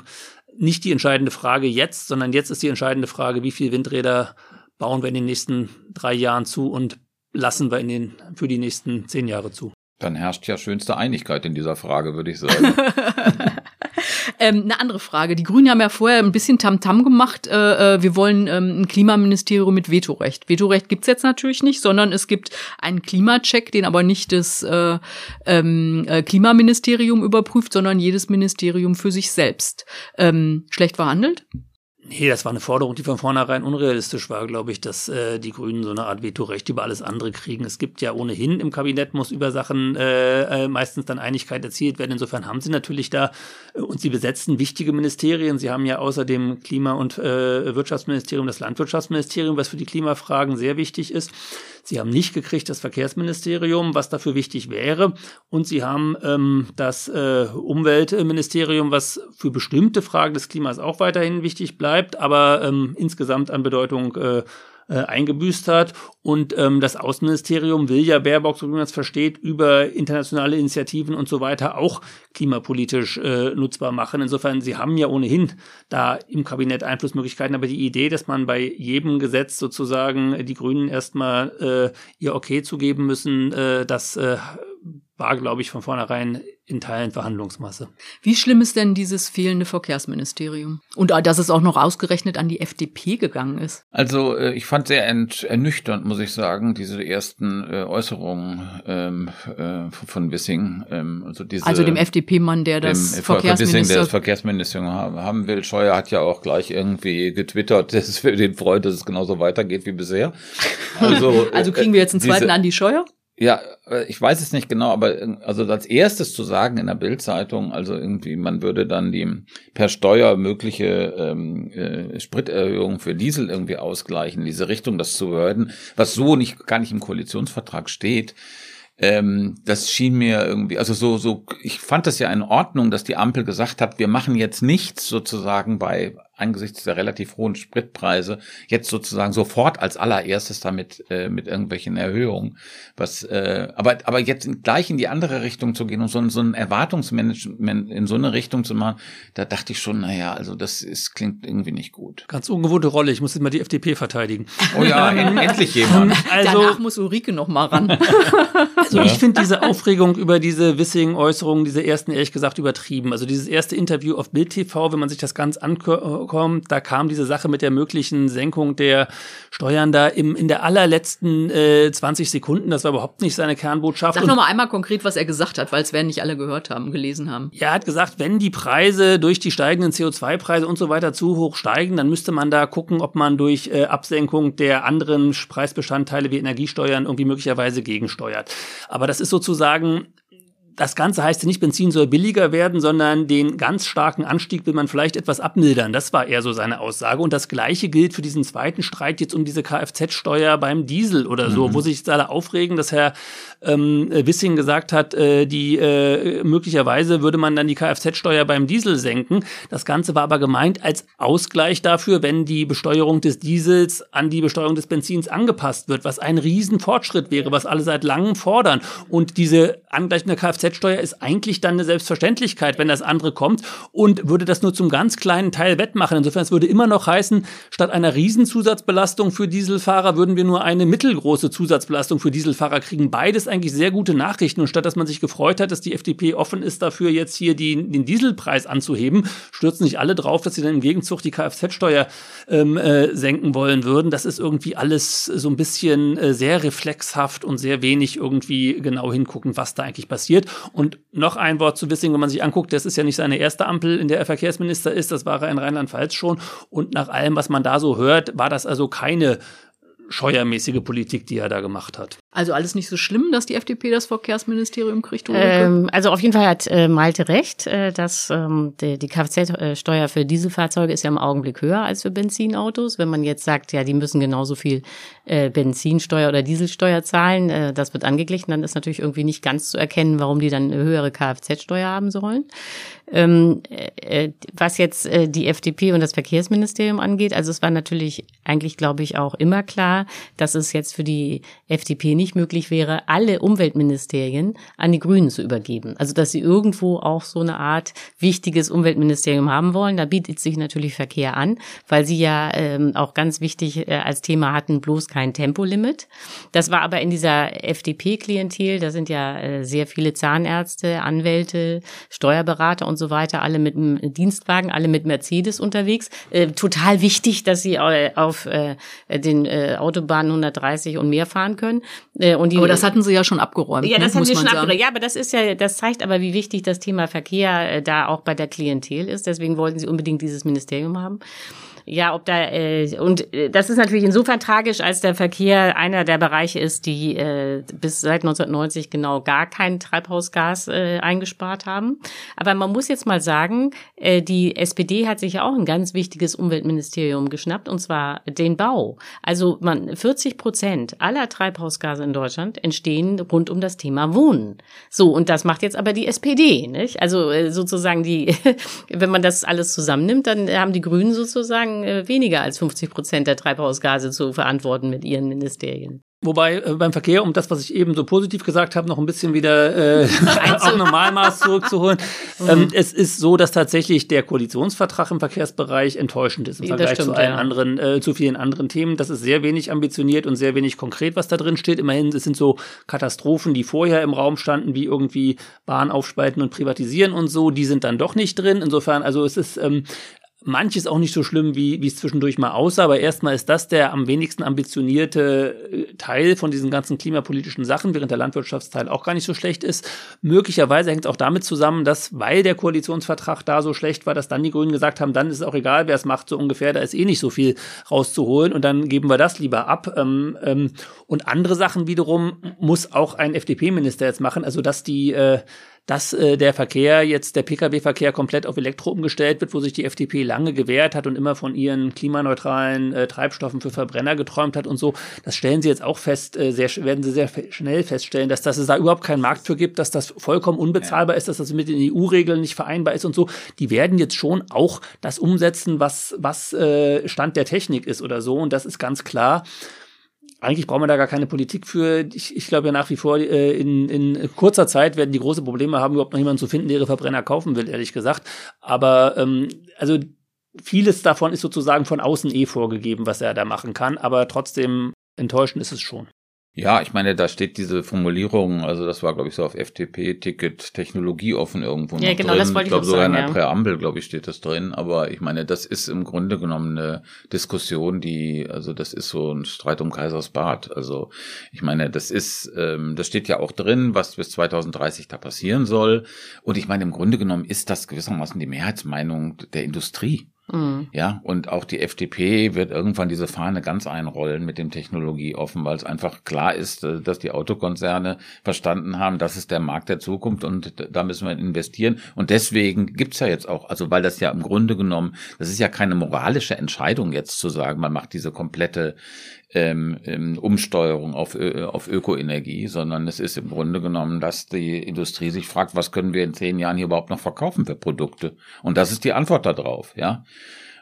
nicht die entscheidende Frage jetzt, sondern jetzt ist die entscheidende Frage, wie viele Windräder bauen wir in den nächsten drei Jahren zu und lassen wir in den, für die nächsten zehn Jahre zu. Dann herrscht ja schönste Einigkeit in dieser Frage, würde ich sagen. ähm, eine andere Frage. Die Grünen haben ja vorher ein bisschen Tamtam -Tam gemacht. Äh, äh, wir wollen ähm, ein Klimaministerium mit Vetorecht. Vetorecht gibt's jetzt natürlich nicht, sondern es gibt einen Klimacheck, den aber nicht das äh, ähm, äh, Klimaministerium überprüft, sondern jedes Ministerium für sich selbst. Ähm, schlecht verhandelt? Nee, das war eine Forderung, die von vornherein unrealistisch war, glaube ich, dass äh, die Grünen so eine Art Vetorecht über alles andere kriegen. Es gibt ja ohnehin im Kabinett muss über Sachen äh, äh, meistens dann Einigkeit erzielt werden. Insofern haben sie natürlich da äh, und sie besetzen wichtige Ministerien. Sie haben ja außer dem Klima- und äh, Wirtschaftsministerium das Landwirtschaftsministerium, was für die Klimafragen sehr wichtig ist. Sie haben nicht gekriegt das Verkehrsministerium, was dafür wichtig wäre. Und sie haben ähm, das äh, Umweltministerium, was für bestimmte Fragen des Klimas auch weiterhin wichtig bleibt, aber ähm, insgesamt an Bedeutung äh, äh, eingebüßt hat. Und ähm, das Außenministerium will ja Baerbock, so wie man es versteht, über internationale Initiativen und so weiter auch klimapolitisch äh, nutzbar machen. Insofern, sie haben ja ohnehin da im Kabinett Einflussmöglichkeiten. Aber die Idee, dass man bei jedem Gesetz sozusagen die Grünen erstmal äh, ihr Okay zugeben müssen, äh, das äh, war, glaube ich, von vornherein in Teilen Verhandlungsmasse. Wie schlimm ist denn dieses fehlende Verkehrsministerium? Und dass es auch noch ausgerechnet an die FDP gegangen ist? Also äh, ich fand sehr ernüchternd, muss ich sagen, diese ersten äh, Äußerungen ähm, äh, von Wissing. Ähm, also, diese, also dem FDP-Mann, der das Verkehrsministerium Wissing, der das Verkehrsministerium haben will. Scheuer hat ja auch gleich irgendwie getwittert, dass es für den freut, dass es genauso weitergeht wie bisher. Also, also kriegen wir jetzt einen zweiten diese, Andi Scheuer? Ja, äh, ich weiß es nicht genau, aber äh, also als erstes zu sagen in der Bildzeitung, also irgendwie, man würde dann die per Steuer mögliche ähm, äh, Spriterhöhung für Diesel irgendwie ausgleichen, diese Richtung, das zu werden, was so nicht gar nicht im Koalitionsvertrag steht. Ähm, das schien mir irgendwie, also so, so, ich fand das ja in Ordnung, dass die Ampel gesagt hat, wir machen jetzt nichts sozusagen bei angesichts der relativ hohen Spritpreise jetzt sozusagen sofort als allererstes damit äh, mit irgendwelchen Erhöhungen. Was, äh, aber aber jetzt gleich in die andere Richtung zu gehen und so, so ein Erwartungsmanagement in so eine Richtung zu machen, da dachte ich schon, naja, also das ist klingt irgendwie nicht gut. Ganz ungewohnte Rolle. Ich muss jetzt mal die FDP verteidigen. Oh ja, endlich jemand. Also, Danach muss Ulrike noch mal ran. also ich finde diese Aufregung über diese Wissing-Äußerungen, diese ersten ehrlich gesagt übertrieben. Also dieses erste Interview auf Bild TV, wenn man sich das ganz anguckt bekommen. Da kam diese Sache mit der möglichen Senkung der Steuern da im, in der allerletzten äh, 20 Sekunden. Das war überhaupt nicht seine Kernbotschaft. Sag nochmal einmal konkret, was er gesagt hat, weil es werden nicht alle gehört haben, gelesen haben. Ja, er hat gesagt, wenn die Preise durch die steigenden CO2-Preise und so weiter zu hoch steigen, dann müsste man da gucken, ob man durch äh, Absenkung der anderen Preisbestandteile wie Energiesteuern irgendwie möglicherweise gegensteuert. Aber das ist sozusagen das Ganze heißt ja nicht, Benzin soll billiger werden, sondern den ganz starken Anstieg will man vielleicht etwas abmildern. Das war eher so seine Aussage. Und das Gleiche gilt für diesen zweiten Streit jetzt um diese Kfz-Steuer beim Diesel oder so, mhm. wo sich alle aufregen, dass Herr ähm, Wissing gesagt hat, äh, die äh, möglicherweise würde man dann die Kfz-Steuer beim Diesel senken. Das Ganze war aber gemeint als Ausgleich dafür, wenn die Besteuerung des Diesels an die Besteuerung des Benzins angepasst wird, was ein Riesenfortschritt wäre, was alle seit langem fordern. Und diese Kfz Kfz-Steuer ist eigentlich dann eine Selbstverständlichkeit, wenn das andere kommt und würde das nur zum ganz kleinen Teil wettmachen. Insofern, es würde immer noch heißen, statt einer Riesenzusatzbelastung für Dieselfahrer würden wir nur eine mittelgroße Zusatzbelastung für Dieselfahrer kriegen. Beides eigentlich sehr gute Nachrichten. Und statt dass man sich gefreut hat, dass die FDP offen ist dafür, jetzt hier die, den Dieselpreis anzuheben, stürzen sich alle drauf, dass sie dann im Gegenzug die Kfz-Steuer ähm, äh, senken wollen würden. Das ist irgendwie alles so ein bisschen äh, sehr reflexhaft und sehr wenig irgendwie genau hingucken, was da eigentlich passiert. Und noch ein Wort zu Wissing, wenn man sich anguckt, das ist ja nicht seine erste Ampel, in der er Verkehrsminister ist, das war er in Rheinland-Pfalz schon. Und nach allem, was man da so hört, war das also keine scheuermäßige Politik, die er da gemacht hat. Also alles nicht so schlimm, dass die FDP das Verkehrsministerium kriegt? Ähm, also auf jeden Fall hat äh, Malte recht, äh, dass ähm, die, die Kfz-Steuer für Dieselfahrzeuge ist ja im Augenblick höher als für Benzinautos. Wenn man jetzt sagt, ja, die müssen genauso viel äh, Benzinsteuer oder Dieselsteuer zahlen, äh, das wird angeglichen, dann ist natürlich irgendwie nicht ganz zu erkennen, warum die dann eine höhere Kfz-Steuer haben sollen. Ähm, äh, was jetzt äh, die FDP und das Verkehrsministerium angeht, also es war natürlich eigentlich, glaube ich, auch immer klar, dass es jetzt für die FDP nicht möglich wäre, alle Umweltministerien an die Grünen zu übergeben. Also dass sie irgendwo auch so eine Art wichtiges Umweltministerium haben wollen. Da bietet sich natürlich Verkehr an, weil sie ja ähm, auch ganz wichtig äh, als Thema hatten, bloß kein Tempolimit. Das war aber in dieser FDP-Klientel, da sind ja äh, sehr viele Zahnärzte, Anwälte, Steuerberater und so weiter, alle mit einem Dienstwagen, alle mit Mercedes unterwegs. Äh, total wichtig, dass sie äh, auf äh, den äh, Autobahnen 130 und mehr fahren können. Äh, und die, aber das hatten sie ja schon abgeräumt. Ja, das ne, hatten sie schon abgeräumt. Ja, aber das ist ja, das zeigt aber, wie wichtig das Thema Verkehr äh, da auch bei der Klientel ist. Deswegen wollten sie unbedingt dieses Ministerium haben. Ja, ob da äh, und äh, das ist natürlich insofern tragisch, als der Verkehr einer der Bereiche ist, die äh, bis seit 1990 genau gar kein Treibhausgas äh, eingespart haben. Aber man muss jetzt mal sagen, äh, die SPD hat sich ja auch ein ganz wichtiges Umweltministerium geschnappt und zwar den Bau. Also man 40 Prozent aller Treibhausgase in Deutschland entstehen rund um das Thema Wohnen. So und das macht jetzt aber die SPD, nicht? Also äh, sozusagen die, wenn man das alles zusammennimmt, dann haben die Grünen sozusagen sagen, äh, weniger als 50 Prozent der Treibhausgase zu verantworten mit ihren Ministerien. Wobei äh, beim Verkehr, um das, was ich eben so positiv gesagt habe, noch ein bisschen wieder äh, auf Normalmaß zurückzuholen. Mhm. Ähm, es ist so, dass tatsächlich der Koalitionsvertrag im Verkehrsbereich enttäuschend ist im Vergleich stimmt, zu allen ja. anderen, äh, zu vielen anderen Themen. Das ist sehr wenig ambitioniert und sehr wenig konkret, was da drin steht. Immerhin, es sind so Katastrophen, die vorher im Raum standen, wie irgendwie Bahn aufspalten und privatisieren und so, die sind dann doch nicht drin. Insofern, also es ist ähm, Manches auch nicht so schlimm, wie, es zwischendurch mal aussah, aber erstmal ist das der am wenigsten ambitionierte äh, Teil von diesen ganzen klimapolitischen Sachen, während der Landwirtschaftsteil auch gar nicht so schlecht ist. Möglicherweise hängt es auch damit zusammen, dass, weil der Koalitionsvertrag da so schlecht war, dass dann die Grünen gesagt haben, dann ist es auch egal, wer es macht, so ungefähr, da ist eh nicht so viel rauszuholen und dann geben wir das lieber ab. Ähm, ähm, und andere Sachen wiederum muss auch ein FDP-Minister jetzt machen, also dass die äh, dass äh, der Verkehr jetzt, der Pkw-Verkehr komplett auf Elektro umgestellt wird, wo sich die FDP lange gewehrt hat und immer von ihren klimaneutralen äh, Treibstoffen für Verbrenner geträumt hat und so. Das stellen sie jetzt auch fest, äh, sehr, werden sie sehr schnell feststellen, dass, dass es da überhaupt keinen Markt für gibt, dass das vollkommen unbezahlbar ist, dass das mit den EU-Regeln nicht vereinbar ist und so. Die werden jetzt schon auch das umsetzen, was, was äh, Stand der Technik ist oder so. Und das ist ganz klar eigentlich brauchen wir da gar keine Politik für. Ich, ich glaube ja nach wie vor, äh, in, in kurzer Zeit werden die große Probleme haben, überhaupt noch jemanden zu finden, der ihre Verbrenner kaufen will, ehrlich gesagt. Aber ähm, also vieles davon ist sozusagen von außen eh vorgegeben, was er da machen kann. Aber trotzdem enttäuschend ist es schon. Ja, ich meine, da steht diese Formulierung, also das war, glaube ich, so auf FTP-Ticket technologieoffen irgendwo ja, genau, drin. Das wollte ich glaube, sogar sagen, in der ja. Präambel, glaube ich, steht das drin. Aber ich meine, das ist im Grunde genommen eine Diskussion, die, also das ist so ein Streit um Kaisersbad. Also ich meine, das ist, ähm, das steht ja auch drin, was bis 2030 da passieren soll. Und ich meine, im Grunde genommen ist das gewissermaßen die Mehrheitsmeinung der Industrie. Mhm. Ja, und auch die FDP wird irgendwann diese Fahne ganz einrollen mit dem Technologieoffen, weil es einfach klar ist, äh, dass die Autokonzerne verstanden haben, das ist der Markt der Zukunft und da müssen wir investieren. Und deswegen gibt's ja jetzt auch, also weil das ja im Grunde genommen, das ist ja keine moralische Entscheidung jetzt zu sagen, man macht diese komplette ähm, ähm Umsteuerung auf, auf Ökoenergie, sondern es ist im Grunde genommen, dass die Industrie sich fragt, was können wir in zehn Jahren hier überhaupt noch verkaufen für Produkte? Und das ist die Antwort darauf, ja.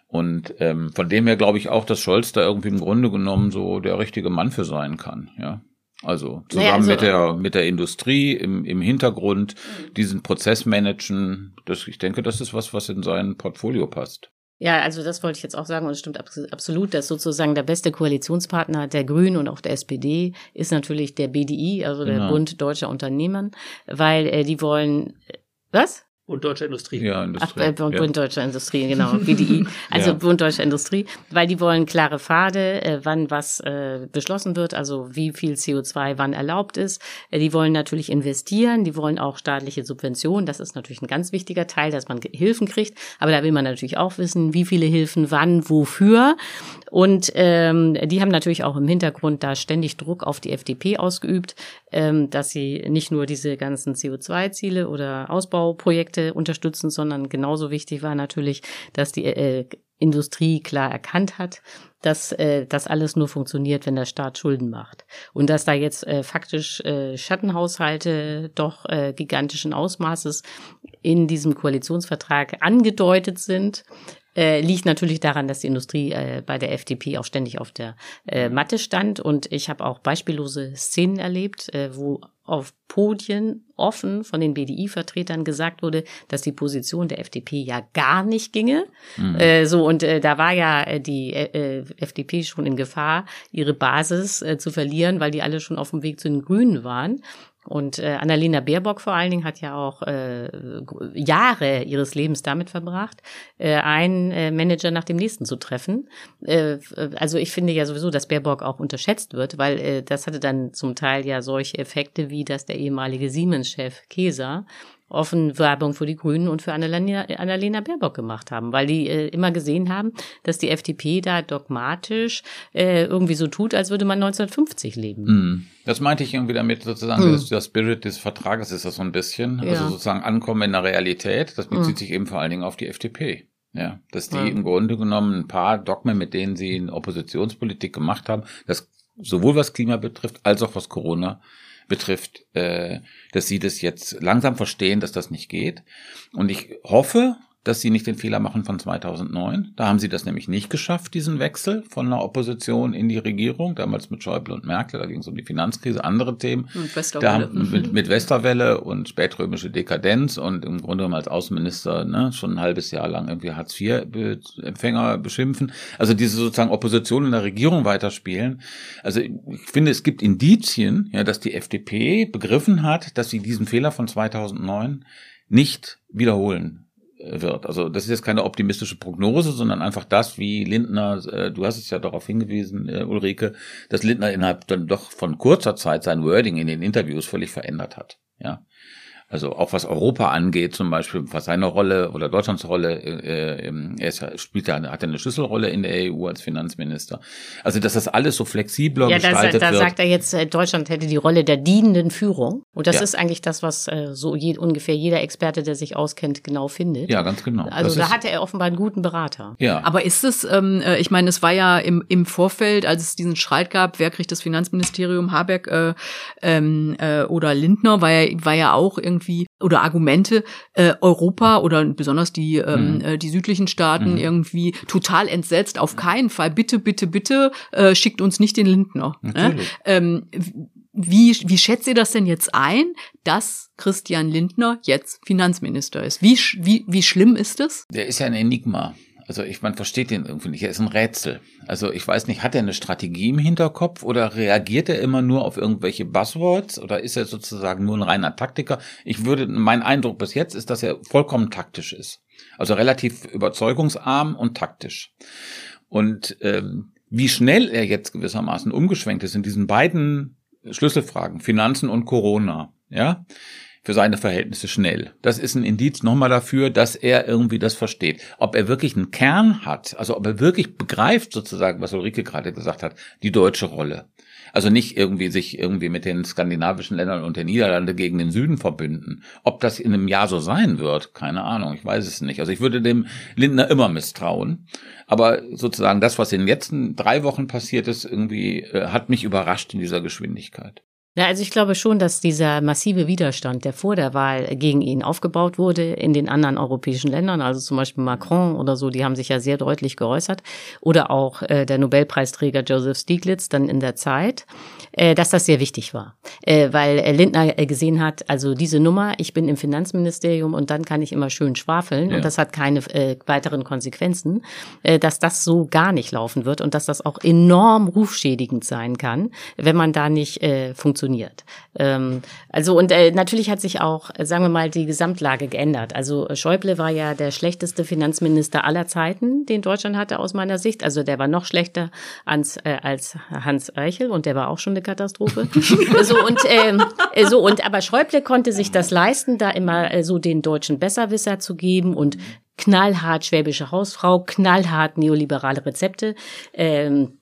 Und ähm, von dem her glaube ich auch, dass Scholz da irgendwie im Grunde genommen so der richtige Mann für sein kann, ja. Also zusammen naja, also, mit der mit der Industrie im, im Hintergrund diesen Prozess managen, das ich denke, das ist was, was in sein Portfolio passt. Ja, also das wollte ich jetzt auch sagen und es stimmt absolut, dass sozusagen der beste Koalitionspartner der Grünen und auch der SPD ist natürlich der BDI, also der genau. Bund Deutscher Unternehmen, weil äh, die wollen was? Bund Deutscher Industrie. Ja, Industrie. Ach, äh, Bund, ja. Deutscher Industrie, genau, BDI. Also ja. Bund Deutscher Industrie, weil die wollen klare Pfade, äh, wann was äh, beschlossen wird, also wie viel CO2 wann erlaubt ist. Äh, die wollen natürlich investieren, die wollen auch staatliche Subventionen. Das ist natürlich ein ganz wichtiger Teil, dass man Hilfen kriegt. Aber da will man natürlich auch wissen, wie viele Hilfen, wann, wofür. Und ähm, die haben natürlich auch im Hintergrund da ständig Druck auf die FDP ausgeübt, ähm, dass sie nicht nur diese ganzen CO2-Ziele oder Ausbauprojekte unterstützen, sondern genauso wichtig war natürlich, dass die äh, Industrie klar erkannt hat, dass äh, das alles nur funktioniert, wenn der Staat Schulden macht. Und dass da jetzt äh, faktisch äh, Schattenhaushalte doch äh, gigantischen Ausmaßes in diesem Koalitionsvertrag angedeutet sind, äh, liegt natürlich daran, dass die Industrie äh, bei der FDP auch ständig auf der äh, Matte stand. Und ich habe auch beispiellose Szenen erlebt, äh, wo auf Podien offen von den BDI-Vertretern gesagt wurde, dass die Position der FDP ja gar nicht ginge. Mhm. Äh, so und äh, da war ja äh, die äh, FDP schon in Gefahr, ihre Basis äh, zu verlieren, weil die alle schon auf dem Weg zu den Grünen waren. Und äh, Annalena Baerbock vor allen Dingen hat ja auch äh, Jahre ihres Lebens damit verbracht, äh, einen äh, Manager nach dem nächsten zu treffen. Äh, also ich finde ja sowieso, dass Baerbock auch unterschätzt wird, weil äh, das hatte dann zum Teil ja solche Effekte, wie dass der ehemalige Siemens-Chef Keser offen Werbung für die Grünen und für Annalena, Annalena Baerbock gemacht haben, weil die äh, immer gesehen haben, dass die FDP da dogmatisch äh, irgendwie so tut, als würde man 1950 leben. Mm. Das meinte ich irgendwie damit sozusagen, mm. der Spirit des Vertrages ist das so ein bisschen, ja. also sozusagen Ankommen in der Realität, das bezieht mm. sich eben vor allen Dingen auf die FDP. Ja, dass die ja. im Grunde genommen ein paar Dogmen, mit denen sie in Oppositionspolitik gemacht haben, das sowohl was Klima betrifft, als auch was Corona betrifft, äh, dass sie das jetzt langsam verstehen, dass das nicht geht. Und ich hoffe, dass sie nicht den Fehler machen von 2009. Da haben sie das nämlich nicht geschafft, diesen Wechsel von der Opposition in die Regierung, damals mit Schäuble und Merkel, da ging es um die Finanzkrise, andere Themen. Und Westerwelle. Da, mit, mit Westerwelle und spätrömische Dekadenz und im Grunde genommen als Außenminister ne, schon ein halbes Jahr lang irgendwie Hartz-IV-Empfänger beschimpfen. Also diese sozusagen Opposition in der Regierung weiterspielen. Also ich finde, es gibt Indizien, ja, dass die FDP begriffen hat, dass sie diesen Fehler von 2009 nicht wiederholen wird. Also das ist jetzt keine optimistische Prognose, sondern einfach das, wie Lindner, äh, du hast es ja darauf hingewiesen, äh, Ulrike, dass Lindner innerhalb dann doch von kurzer Zeit sein Wording in den Interviews völlig verändert hat. Ja. Also auch was Europa angeht, zum Beispiel, was seine Rolle oder Deutschlands Rolle, äh, ähm, er ist, spielt ja, hat eine Schlüsselrolle in der EU als Finanzminister. Also dass das alles so flexibler ja, gestaltet da, da sagt er jetzt, äh, Deutschland hätte die Rolle der dienenden Führung. Und das ja. ist eigentlich das, was äh, so je, ungefähr jeder Experte, der sich auskennt, genau findet. Ja, ganz genau. Also das da hatte er offenbar einen guten Berater. Ja. Aber ist es, ähm, äh, ich meine, es war ja im, im Vorfeld, als es diesen Streit gab, wer kriegt das Finanzministerium, Habeck äh, ähm, äh, oder Lindner, war ja, war ja auch irgendwie oder Argumente äh, Europa oder besonders die ähm, mhm. äh, die südlichen Staaten mhm. irgendwie total entsetzt. Auf keinen Fall, bitte, bitte, bitte äh, schickt uns nicht den Lindner. Äh? Ähm, wie, wie schätzt ihr das denn jetzt ein, dass Christian Lindner jetzt Finanzminister ist? Wie, wie, wie schlimm ist es? Der ist ja ein Enigma. Also ich, man versteht den irgendwie nicht. Er ist ein Rätsel. Also ich weiß nicht, hat er eine Strategie im Hinterkopf oder reagiert er immer nur auf irgendwelche Buzzwords oder ist er sozusagen nur ein reiner Taktiker? Ich würde, mein Eindruck bis jetzt ist, dass er vollkommen taktisch ist. Also relativ überzeugungsarm und taktisch. Und ähm, wie schnell er jetzt gewissermaßen umgeschwenkt ist in diesen beiden Schlüsselfragen, Finanzen und Corona, ja, für seine Verhältnisse schnell. Das ist ein Indiz nochmal dafür, dass er irgendwie das versteht. Ob er wirklich einen Kern hat, also ob er wirklich begreift sozusagen, was Ulrike gerade gesagt hat, die deutsche Rolle. Also nicht irgendwie sich irgendwie mit den skandinavischen Ländern und den Niederlande gegen den Süden verbünden. Ob das in einem Jahr so sein wird, keine Ahnung, ich weiß es nicht. Also ich würde dem Lindner immer misstrauen. Aber sozusagen das, was in den letzten drei Wochen passiert ist, irgendwie äh, hat mich überrascht in dieser Geschwindigkeit. Ja, also ich glaube schon, dass dieser massive Widerstand, der vor der Wahl gegen ihn aufgebaut wurde in den anderen europäischen Ländern, also zum Beispiel Macron oder so, die haben sich ja sehr deutlich geäußert, oder auch äh, der Nobelpreisträger Joseph Stiglitz dann in der Zeit, dass das sehr wichtig war, äh, weil Lindner äh, gesehen hat, also diese Nummer, ich bin im Finanzministerium und dann kann ich immer schön schwafeln ja. und das hat keine äh, weiteren Konsequenzen, äh, dass das so gar nicht laufen wird und dass das auch enorm rufschädigend sein kann, wenn man da nicht äh, funktioniert. Ähm, also und äh, natürlich hat sich auch, äh, sagen wir mal, die Gesamtlage geändert. Also äh, Schäuble war ja der schlechteste Finanzminister aller Zeiten, den Deutschland hatte aus meiner Sicht. Also der war noch schlechter als, äh, als Hans Eichel und der war auch schon eine Katastrophe. so und ähm, äh, so und aber Schäuble konnte sich das leisten, da immer äh, so den deutschen Besserwisser zu geben und knallhart schwäbische Hausfrau, knallhart neoliberale Rezepte. Ähm,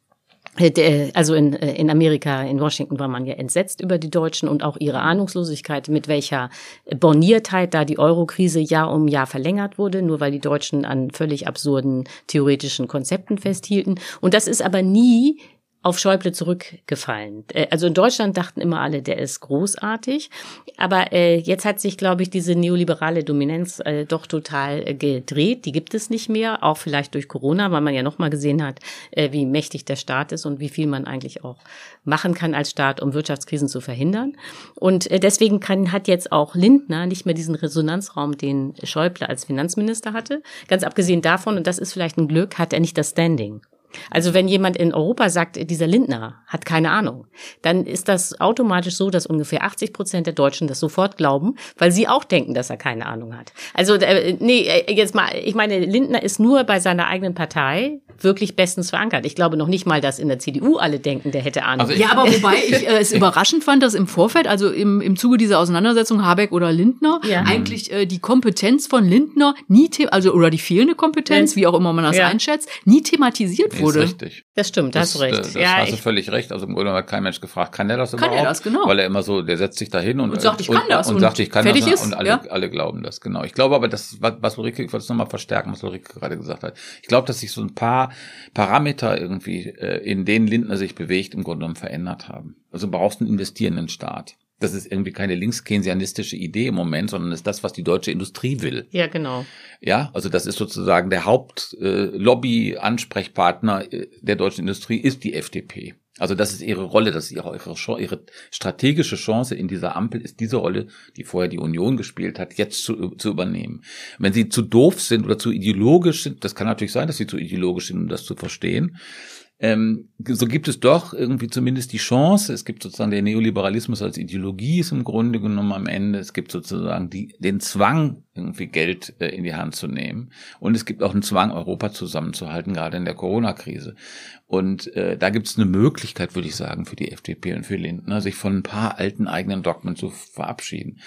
äh, also in, äh, in Amerika, in Washington war man ja entsetzt über die Deutschen und auch ihre Ahnungslosigkeit, mit welcher Borniertheit da die Eurokrise Jahr um Jahr verlängert wurde, nur weil die Deutschen an völlig absurden theoretischen Konzepten festhielten. Und das ist aber nie auf Schäuble zurückgefallen. Äh, also in Deutschland dachten immer alle, der ist großartig. Aber äh, jetzt hat sich, glaube ich, diese neoliberale Dominanz äh, doch total gedreht. Die gibt es nicht mehr, auch vielleicht durch Corona, weil man ja nochmal gesehen hat, wie mächtig der Staat ist und wie viel man eigentlich auch machen kann als Staat, um Wirtschaftskrisen zu verhindern. Und deswegen kann, hat jetzt auch Lindner nicht mehr diesen Resonanzraum, den Schäuble als Finanzminister hatte. Ganz abgesehen davon, und das ist vielleicht ein Glück, hat er nicht das Standing. Also wenn jemand in Europa sagt, dieser Lindner hat keine Ahnung, dann ist das automatisch so, dass ungefähr 80 Prozent der Deutschen das sofort glauben, weil sie auch denken, dass er keine Ahnung hat. Also äh, nee, äh, jetzt mal, ich meine, Lindner ist nur bei seiner eigenen Partei wirklich bestens verankert. Ich glaube noch nicht mal, dass in der CDU alle denken, der hätte Ahnung. Also ja, aber wobei ich äh, es überraschend fand, dass im Vorfeld, also im, im Zuge dieser Auseinandersetzung Habeck oder Lindner, ja. eigentlich äh, die Kompetenz von Lindner nie, also oder die fehlende Kompetenz, ja. wie auch immer man das ja. einschätzt, nie thematisiert wurde. Ist richtig. Das stimmt, das, hast du recht. Das, das ja, hast du völlig recht. Also im Grunde hat kein Mensch gefragt, kann der das kann überhaupt? Kann er das, genau. Weil er immer so, der setzt sich da hin und, und sagt, ich kann und, das. Und, und sagt, ich kann das. Ist, und alle, alle glauben das, genau. Ich glaube aber, das, was Ulrike, ich wollte es nochmal verstärken, was Ulrike gerade gesagt hat. Ich glaube, dass sich so ein paar Parameter irgendwie, äh, in denen Lindner sich bewegt, im Grunde genommen verändert haben. Also brauchst einen investierenden Staat. Das ist irgendwie keine linkskeynesianistische Idee im Moment, sondern ist das, was die deutsche Industrie will. Ja, genau. Ja, also das ist sozusagen der Hauptlobby-Ansprechpartner äh, der deutschen Industrie ist die FDP. Also das ist ihre Rolle, das ist ihre, ihre, ihre strategische Chance in dieser Ampel, ist diese Rolle, die vorher die Union gespielt hat, jetzt zu, zu übernehmen. Wenn sie zu doof sind oder zu ideologisch sind, das kann natürlich sein, dass sie zu ideologisch sind, um das zu verstehen, ähm, so gibt es doch irgendwie zumindest die Chance, es gibt sozusagen der Neoliberalismus als Ideologie ist im Grunde genommen am Ende, es gibt sozusagen die, den Zwang, irgendwie Geld äh, in die Hand zu nehmen und es gibt auch einen Zwang, Europa zusammenzuhalten, gerade in der Corona-Krise. Und äh, da gibt es eine Möglichkeit, würde ich sagen, für die FDP und für Lindner, sich von ein paar alten eigenen Dogmen zu verabschieden.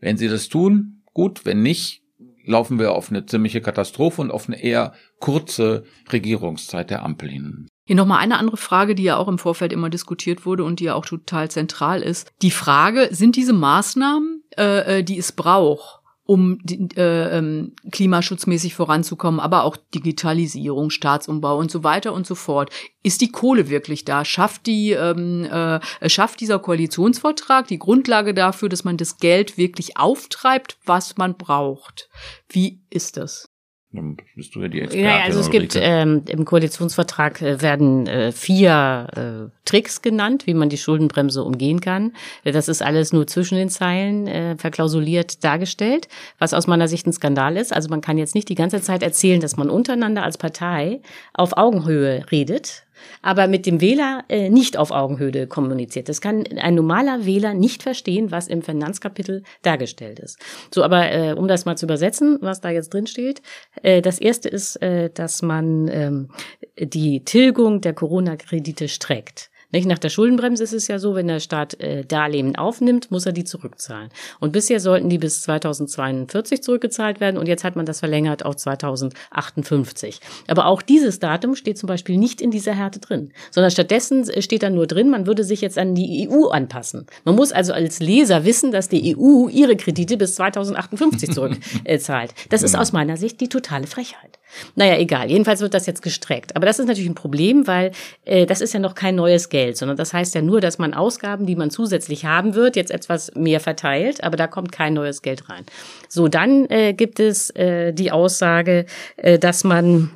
Wenn sie das tun, gut, wenn nicht, laufen wir auf eine ziemliche Katastrophe und auf eine eher kurze Regierungszeit der Ampel hin. Hier nochmal eine andere Frage, die ja auch im Vorfeld immer diskutiert wurde und die ja auch total zentral ist. Die Frage, sind diese Maßnahmen, äh, äh die es braucht, um äh, ähm, klimaschutzmäßig voranzukommen, aber auch Digitalisierung, Staatsumbau und so weiter und so fort. Ist die Kohle wirklich da? Schafft die ähm, äh, schafft dieser Koalitionsvertrag die Grundlage dafür, dass man das Geld wirklich auftreibt, was man braucht? Wie ist das? Dann bist du ja die Expertin. Ja, also es gibt ähm, im Koalitionsvertrag äh, werden äh, vier äh, Tricks genannt, wie man die Schuldenbremse umgehen kann. Das ist alles nur zwischen den Zeilen äh, verklausuliert dargestellt, was aus meiner Sicht ein Skandal ist. Also man kann jetzt nicht die ganze Zeit erzählen, dass man untereinander als Partei auf Augenhöhe redet, aber mit dem Wähler äh, nicht auf Augenhöhe kommuniziert. Das kann ein normaler Wähler nicht verstehen, was im Finanzkapitel dargestellt ist. So, aber äh, um das mal zu übersetzen, was da jetzt drin steht, äh, das erste ist, äh, dass man ähm, die Tilgung der Corona-Kredite streckt. Nicht? Nach der Schuldenbremse ist es ja so, wenn der Staat äh, Darlehen aufnimmt, muss er die zurückzahlen. Und bisher sollten die bis 2042 zurückgezahlt werden und jetzt hat man das verlängert auf 2058. Aber auch dieses Datum steht zum Beispiel nicht in dieser Härte drin, sondern stattdessen äh, steht da nur drin, man würde sich jetzt an die EU anpassen. Man muss also als Leser wissen, dass die EU ihre Kredite bis 2058 zurückzahlt. Das ist aus meiner Sicht die totale Frechheit. Naja, egal. Jedenfalls wird das jetzt gestreckt. Aber das ist natürlich ein Problem, weil äh, das ist ja noch kein neues Geld, sondern das heißt ja nur, dass man Ausgaben, die man zusätzlich haben wird, jetzt etwas mehr verteilt, aber da kommt kein neues Geld rein. So, dann äh, gibt es äh, die Aussage, äh, dass man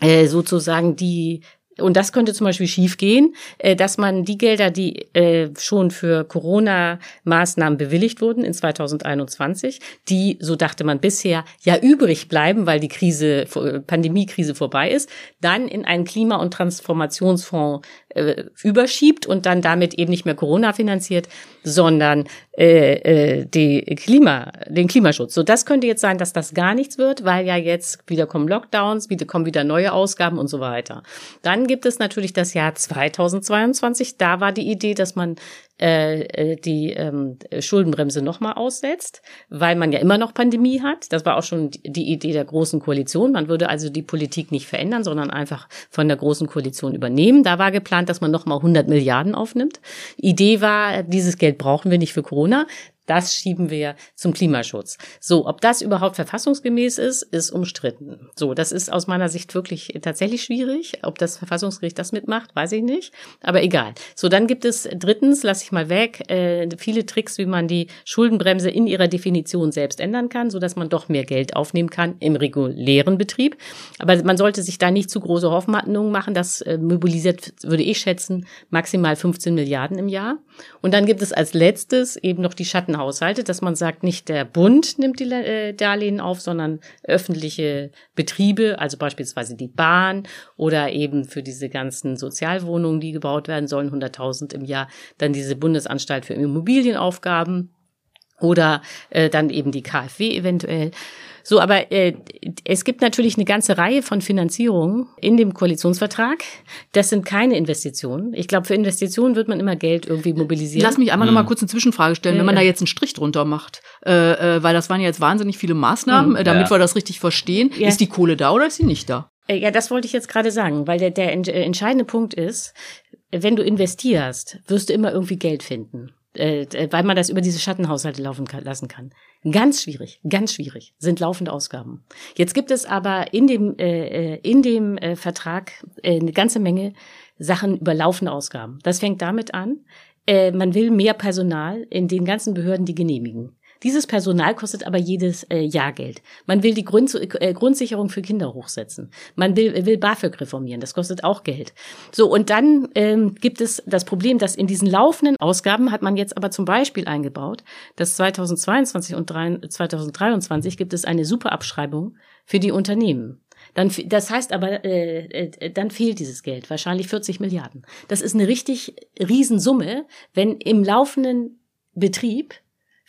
äh, sozusagen die und das könnte zum Beispiel schiefgehen, äh, dass man die Gelder, die äh, schon für Corona-Maßnahmen bewilligt wurden in 2021, die, so dachte man bisher, ja übrig bleiben, weil die Krise, Pandemiekrise vorbei ist, dann in einen Klima- und Transformationsfonds äh, überschiebt und dann damit eben nicht mehr Corona finanziert, sondern äh, äh, die Klima, den Klimaschutz. So, das könnte jetzt sein, dass das gar nichts wird, weil ja jetzt wieder kommen Lockdowns, wieder kommen wieder neue Ausgaben und so weiter. Dann gibt es natürlich das Jahr 2022. Da war die Idee, dass man äh, äh, die ähm, Schuldenbremse nochmal aussetzt, weil man ja immer noch Pandemie hat. Das war auch schon die Idee der Großen Koalition. Man würde also die Politik nicht verändern, sondern einfach von der Großen Koalition übernehmen. Da war geplant, dass man nochmal 100 Milliarden aufnimmt. Idee war, dieses Geld brauchen wir nicht für Corona. Das schieben wir zum Klimaschutz. So, ob das überhaupt verfassungsgemäß ist, ist umstritten. So, das ist aus meiner Sicht wirklich tatsächlich schwierig. Ob das Verfassungsgericht das mitmacht, weiß ich nicht. Aber egal. So, dann gibt es drittens, lasse ich mal weg, äh, viele Tricks, wie man die Schuldenbremse in ihrer Definition selbst ändern kann, so dass man doch mehr Geld aufnehmen kann im regulären Betrieb. Aber man sollte sich da nicht zu große Hoffnungen machen. Das äh, mobilisiert, würde ich schätzen, maximal 15 Milliarden im Jahr. Und dann gibt es als letztes eben noch die Schatten Haushalte, dass man sagt, nicht der Bund nimmt die äh, Darlehen auf, sondern öffentliche Betriebe, also beispielsweise die Bahn oder eben für diese ganzen Sozialwohnungen, die gebaut werden sollen, 100.000 im Jahr, dann diese Bundesanstalt für Immobilienaufgaben oder äh, dann eben die KfW eventuell. So, aber äh, es gibt natürlich eine ganze Reihe von Finanzierungen in dem Koalitionsvertrag. Das sind keine Investitionen. Ich glaube, für Investitionen wird man immer Geld irgendwie mobilisieren. Lass mich einmal hm. noch mal kurz eine Zwischenfrage stellen, ja, wenn man da jetzt einen Strich drunter macht, äh, äh, weil das waren ja jetzt wahnsinnig viele Maßnahmen, hm. damit ja. wir das richtig verstehen. Ja. Ist die Kohle da oder ist sie nicht da? Äh, ja, das wollte ich jetzt gerade sagen, weil der, der äh, entscheidende Punkt ist, wenn du investierst, wirst du immer irgendwie Geld finden äh, weil man das über diese Schattenhaushalte laufen kann, lassen kann. Ganz schwierig, ganz schwierig sind laufende Ausgaben. Jetzt gibt es aber in dem äh, äh, in dem äh, Vertrag äh, eine ganze Menge Sachen über laufende Ausgaben. Das fängt damit an, äh, man will mehr Personal in den ganzen Behörden, die genehmigen. Dieses Personal kostet aber jedes äh, Jahr Geld. Man will die Grund, äh, Grundsicherung für Kinder hochsetzen. Man will, will BAföG reformieren. Das kostet auch Geld. So, und dann ähm, gibt es das Problem, dass in diesen laufenden Ausgaben hat man jetzt aber zum Beispiel eingebaut, dass 2022 und 2023 gibt es eine Superabschreibung für die Unternehmen. Dann, das heißt aber, äh, äh, dann fehlt dieses Geld, wahrscheinlich 40 Milliarden. Das ist eine richtig Riesensumme, wenn im laufenden Betrieb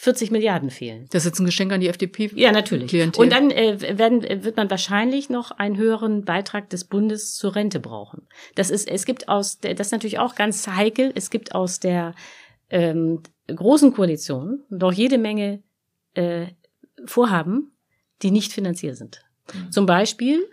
40 Milliarden fehlen. Das ist jetzt ein Geschenk an die FDP. Ja, natürlich. Klientel. Und dann äh, werden, wird man wahrscheinlich noch einen höheren Beitrag des Bundes zur Rente brauchen. Das ist, es gibt aus, das ist natürlich auch ganz heikel. Es gibt aus der ähm, großen Koalition doch jede Menge äh, Vorhaben, die nicht finanziert sind. Mhm. Zum Beispiel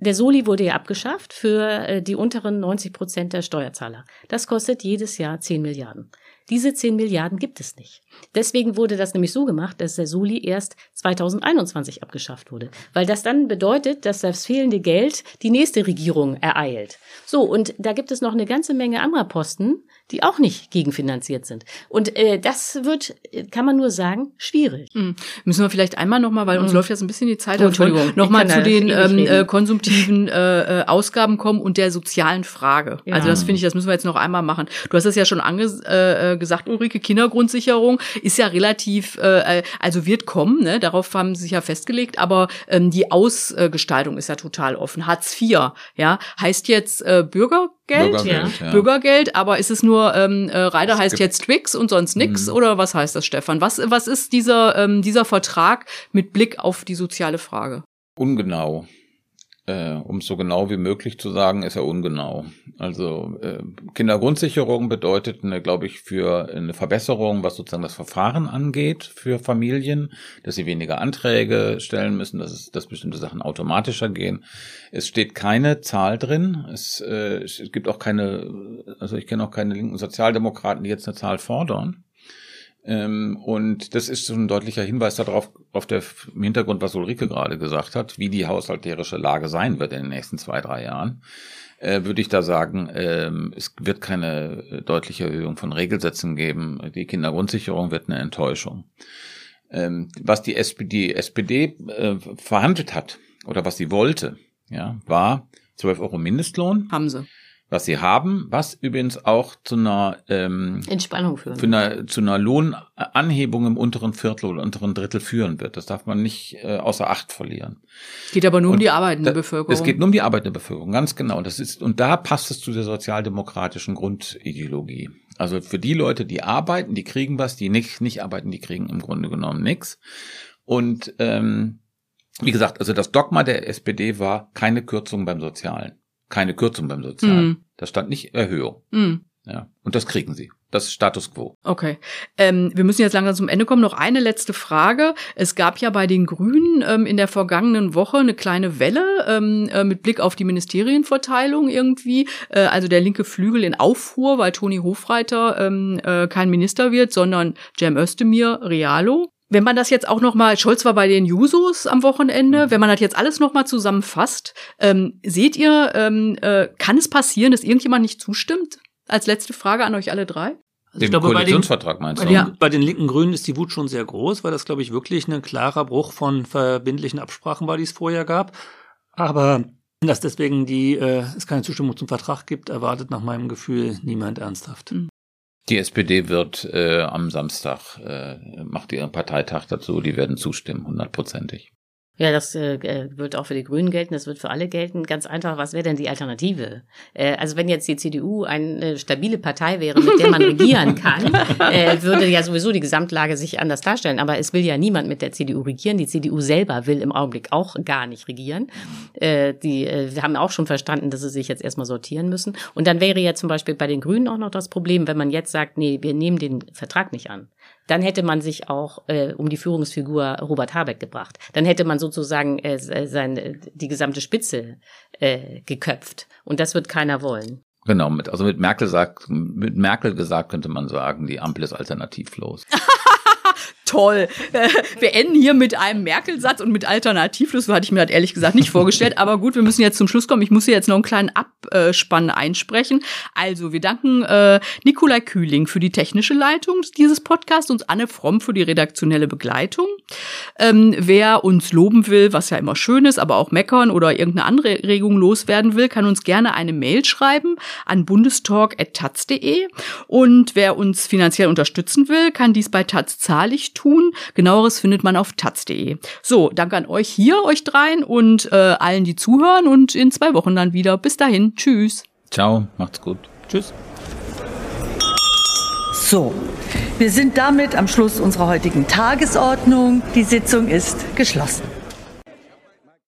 der Soli wurde ja abgeschafft für äh, die unteren 90 Prozent der Steuerzahler. Das kostet jedes Jahr 10 Milliarden. Diese 10 Milliarden gibt es nicht. Deswegen wurde das nämlich so gemacht, dass der Soli erst 2021 abgeschafft wurde. Weil das dann bedeutet, dass das fehlende Geld die nächste Regierung ereilt. So, und da gibt es noch eine ganze Menge anderer Posten, die auch nicht gegenfinanziert sind. Und äh, das wird, kann man nur sagen, schwierig. Mhm. Müssen wir vielleicht einmal nochmal, weil uns mhm. läuft so ein bisschen die Zeit oh, Entschuldigung, nochmal zu den ähm, äh, konsumtiven äh, äh, Ausgaben kommen und der sozialen Frage. Ja. Also das finde ich, das müssen wir jetzt noch einmal machen. Du hast es ja schon ange äh, äh, gesagt, Ulrike, Kindergrundsicherung ist ja relativ, äh, äh, also wird kommen, ne? darauf haben sie sich ja festgelegt, aber ähm, die Ausgestaltung ist ja total offen. Hartz IV, ja, heißt jetzt äh, Bürger Geld, Bürgergeld, ja. Bürgergeld, aber ist es nur ähm, äh, Reiter heißt jetzt Twix und sonst nix mhm. oder was heißt das, Stefan? Was was ist dieser ähm, dieser Vertrag mit Blick auf die soziale Frage? Ungenau. Äh, um so genau wie möglich zu sagen, ist er ungenau. Also äh, Kindergrundsicherung bedeutet, glaube ich, für eine Verbesserung, was sozusagen das Verfahren angeht für Familien, dass sie weniger Anträge stellen müssen, dass, es, dass bestimmte Sachen automatischer gehen. Es steht keine Zahl drin. Es, äh, es gibt auch keine, also ich kenne auch keine linken Sozialdemokraten, die jetzt eine Zahl fordern. Ähm, und das ist so ein deutlicher Hinweis darauf, auf der im Hintergrund, was Ulrike gerade gesagt hat, wie die haushalterische Lage sein wird in den nächsten zwei, drei Jahren. Äh, würde ich da sagen, ähm, es wird keine äh, deutliche Erhöhung von Regelsätzen geben. Die Kindergrundsicherung wird eine Enttäuschung. Ähm, was die SPD, SPD äh, verhandelt hat oder was sie wollte, ja, war 12 Euro Mindestlohn. Haben sie was sie haben, was übrigens auch zu einer ähm, Entspannung führen. Für eine, zu einer Lohnanhebung im unteren Viertel oder unteren Drittel führen wird. Das darf man nicht äh, außer Acht verlieren. Geht aber nur und um die arbeitende da, Bevölkerung. Es geht nur um die arbeitende Bevölkerung, ganz genau. Das ist und da passt es zu der sozialdemokratischen Grundideologie. Also für die Leute, die arbeiten, die kriegen was, die nicht nicht arbeiten, die kriegen im Grunde genommen nichts. Und ähm, wie gesagt, also das Dogma der SPD war keine Kürzung beim Sozialen keine Kürzung beim Sozialen. Mm. Da stand nicht Erhöhung. Mm. Ja, und das kriegen sie. Das ist Status quo. Okay. Ähm, wir müssen jetzt langsam zum Ende kommen. Noch eine letzte Frage. Es gab ja bei den Grünen ähm, in der vergangenen Woche eine kleine Welle ähm, äh, mit Blick auf die Ministerienverteilung irgendwie. Äh, also der linke Flügel in Aufruhr, weil Toni Hofreiter ähm, äh, kein Minister wird, sondern Cem Özdemir Realo. Wenn man das jetzt auch noch mal, Scholz war bei den Jusos am Wochenende, mhm. wenn man das jetzt alles noch mal zusammenfasst, ähm, seht ihr, ähm, äh, kann es passieren, dass irgendjemand nicht zustimmt? Als letzte Frage an euch alle drei. Also ich glaube, Koalitionsvertrag bei den, meinst du? Ja. Bei den linken Grünen ist die Wut schon sehr groß, weil das, glaube ich, wirklich ein klarer Bruch von verbindlichen Absprachen war, die es vorher gab. Aber dass deswegen die, äh, es keine Zustimmung zum Vertrag gibt, erwartet nach meinem Gefühl niemand ernsthaft. Mhm. Die SPD wird äh, am Samstag, äh, macht ihren Parteitag dazu, die werden zustimmen, hundertprozentig. Ja, das äh, äh, wird auch für die Grünen gelten, das wird für alle gelten. Ganz einfach, was wäre denn die Alternative? Äh, also wenn jetzt die CDU eine stabile Partei wäre, mit der man regieren kann, äh, würde ja sowieso die Gesamtlage sich anders darstellen. Aber es will ja niemand mit der CDU regieren. Die CDU selber will im Augenblick auch gar nicht regieren. Äh, die äh, haben auch schon verstanden, dass sie sich jetzt erstmal sortieren müssen. Und dann wäre ja zum Beispiel bei den Grünen auch noch das Problem, wenn man jetzt sagt, nee, wir nehmen den Vertrag nicht an dann hätte man sich auch äh, um die Führungsfigur Robert Habeck gebracht. Dann hätte man sozusagen äh, seine, die gesamte Spitze äh, geköpft. Und das wird keiner wollen. Genau, mit, also mit Merkel sagt, mit Merkel gesagt könnte man sagen, die Ampel ist alternativlos. toll. Wir enden hier mit einem Merkel-Satz und mit Alternativlos. So hatte ich mir das ehrlich gesagt nicht vorgestellt. Aber gut, wir müssen jetzt zum Schluss kommen. Ich muss hier jetzt noch einen kleinen Abspann einsprechen. Also, wir danken äh, Nikolai Kühling für die technische Leitung dieses Podcasts und Anne Fromm für die redaktionelle Begleitung. Ähm, wer uns loben will, was ja immer schön ist, aber auch meckern oder irgendeine Anregung loswerden will, kann uns gerne eine Mail schreiben an bundestalk.taz.de. Und wer uns finanziell unterstützen will, kann dies bei Taz zahlig tun. Genaueres findet man auf taz.de. So, danke an euch hier, euch dreien und äh, allen, die zuhören und in zwei Wochen dann wieder. Bis dahin. Tschüss. Ciao, macht's gut. Tschüss. So, wir sind damit am Schluss unserer heutigen Tagesordnung. Die Sitzung ist geschlossen.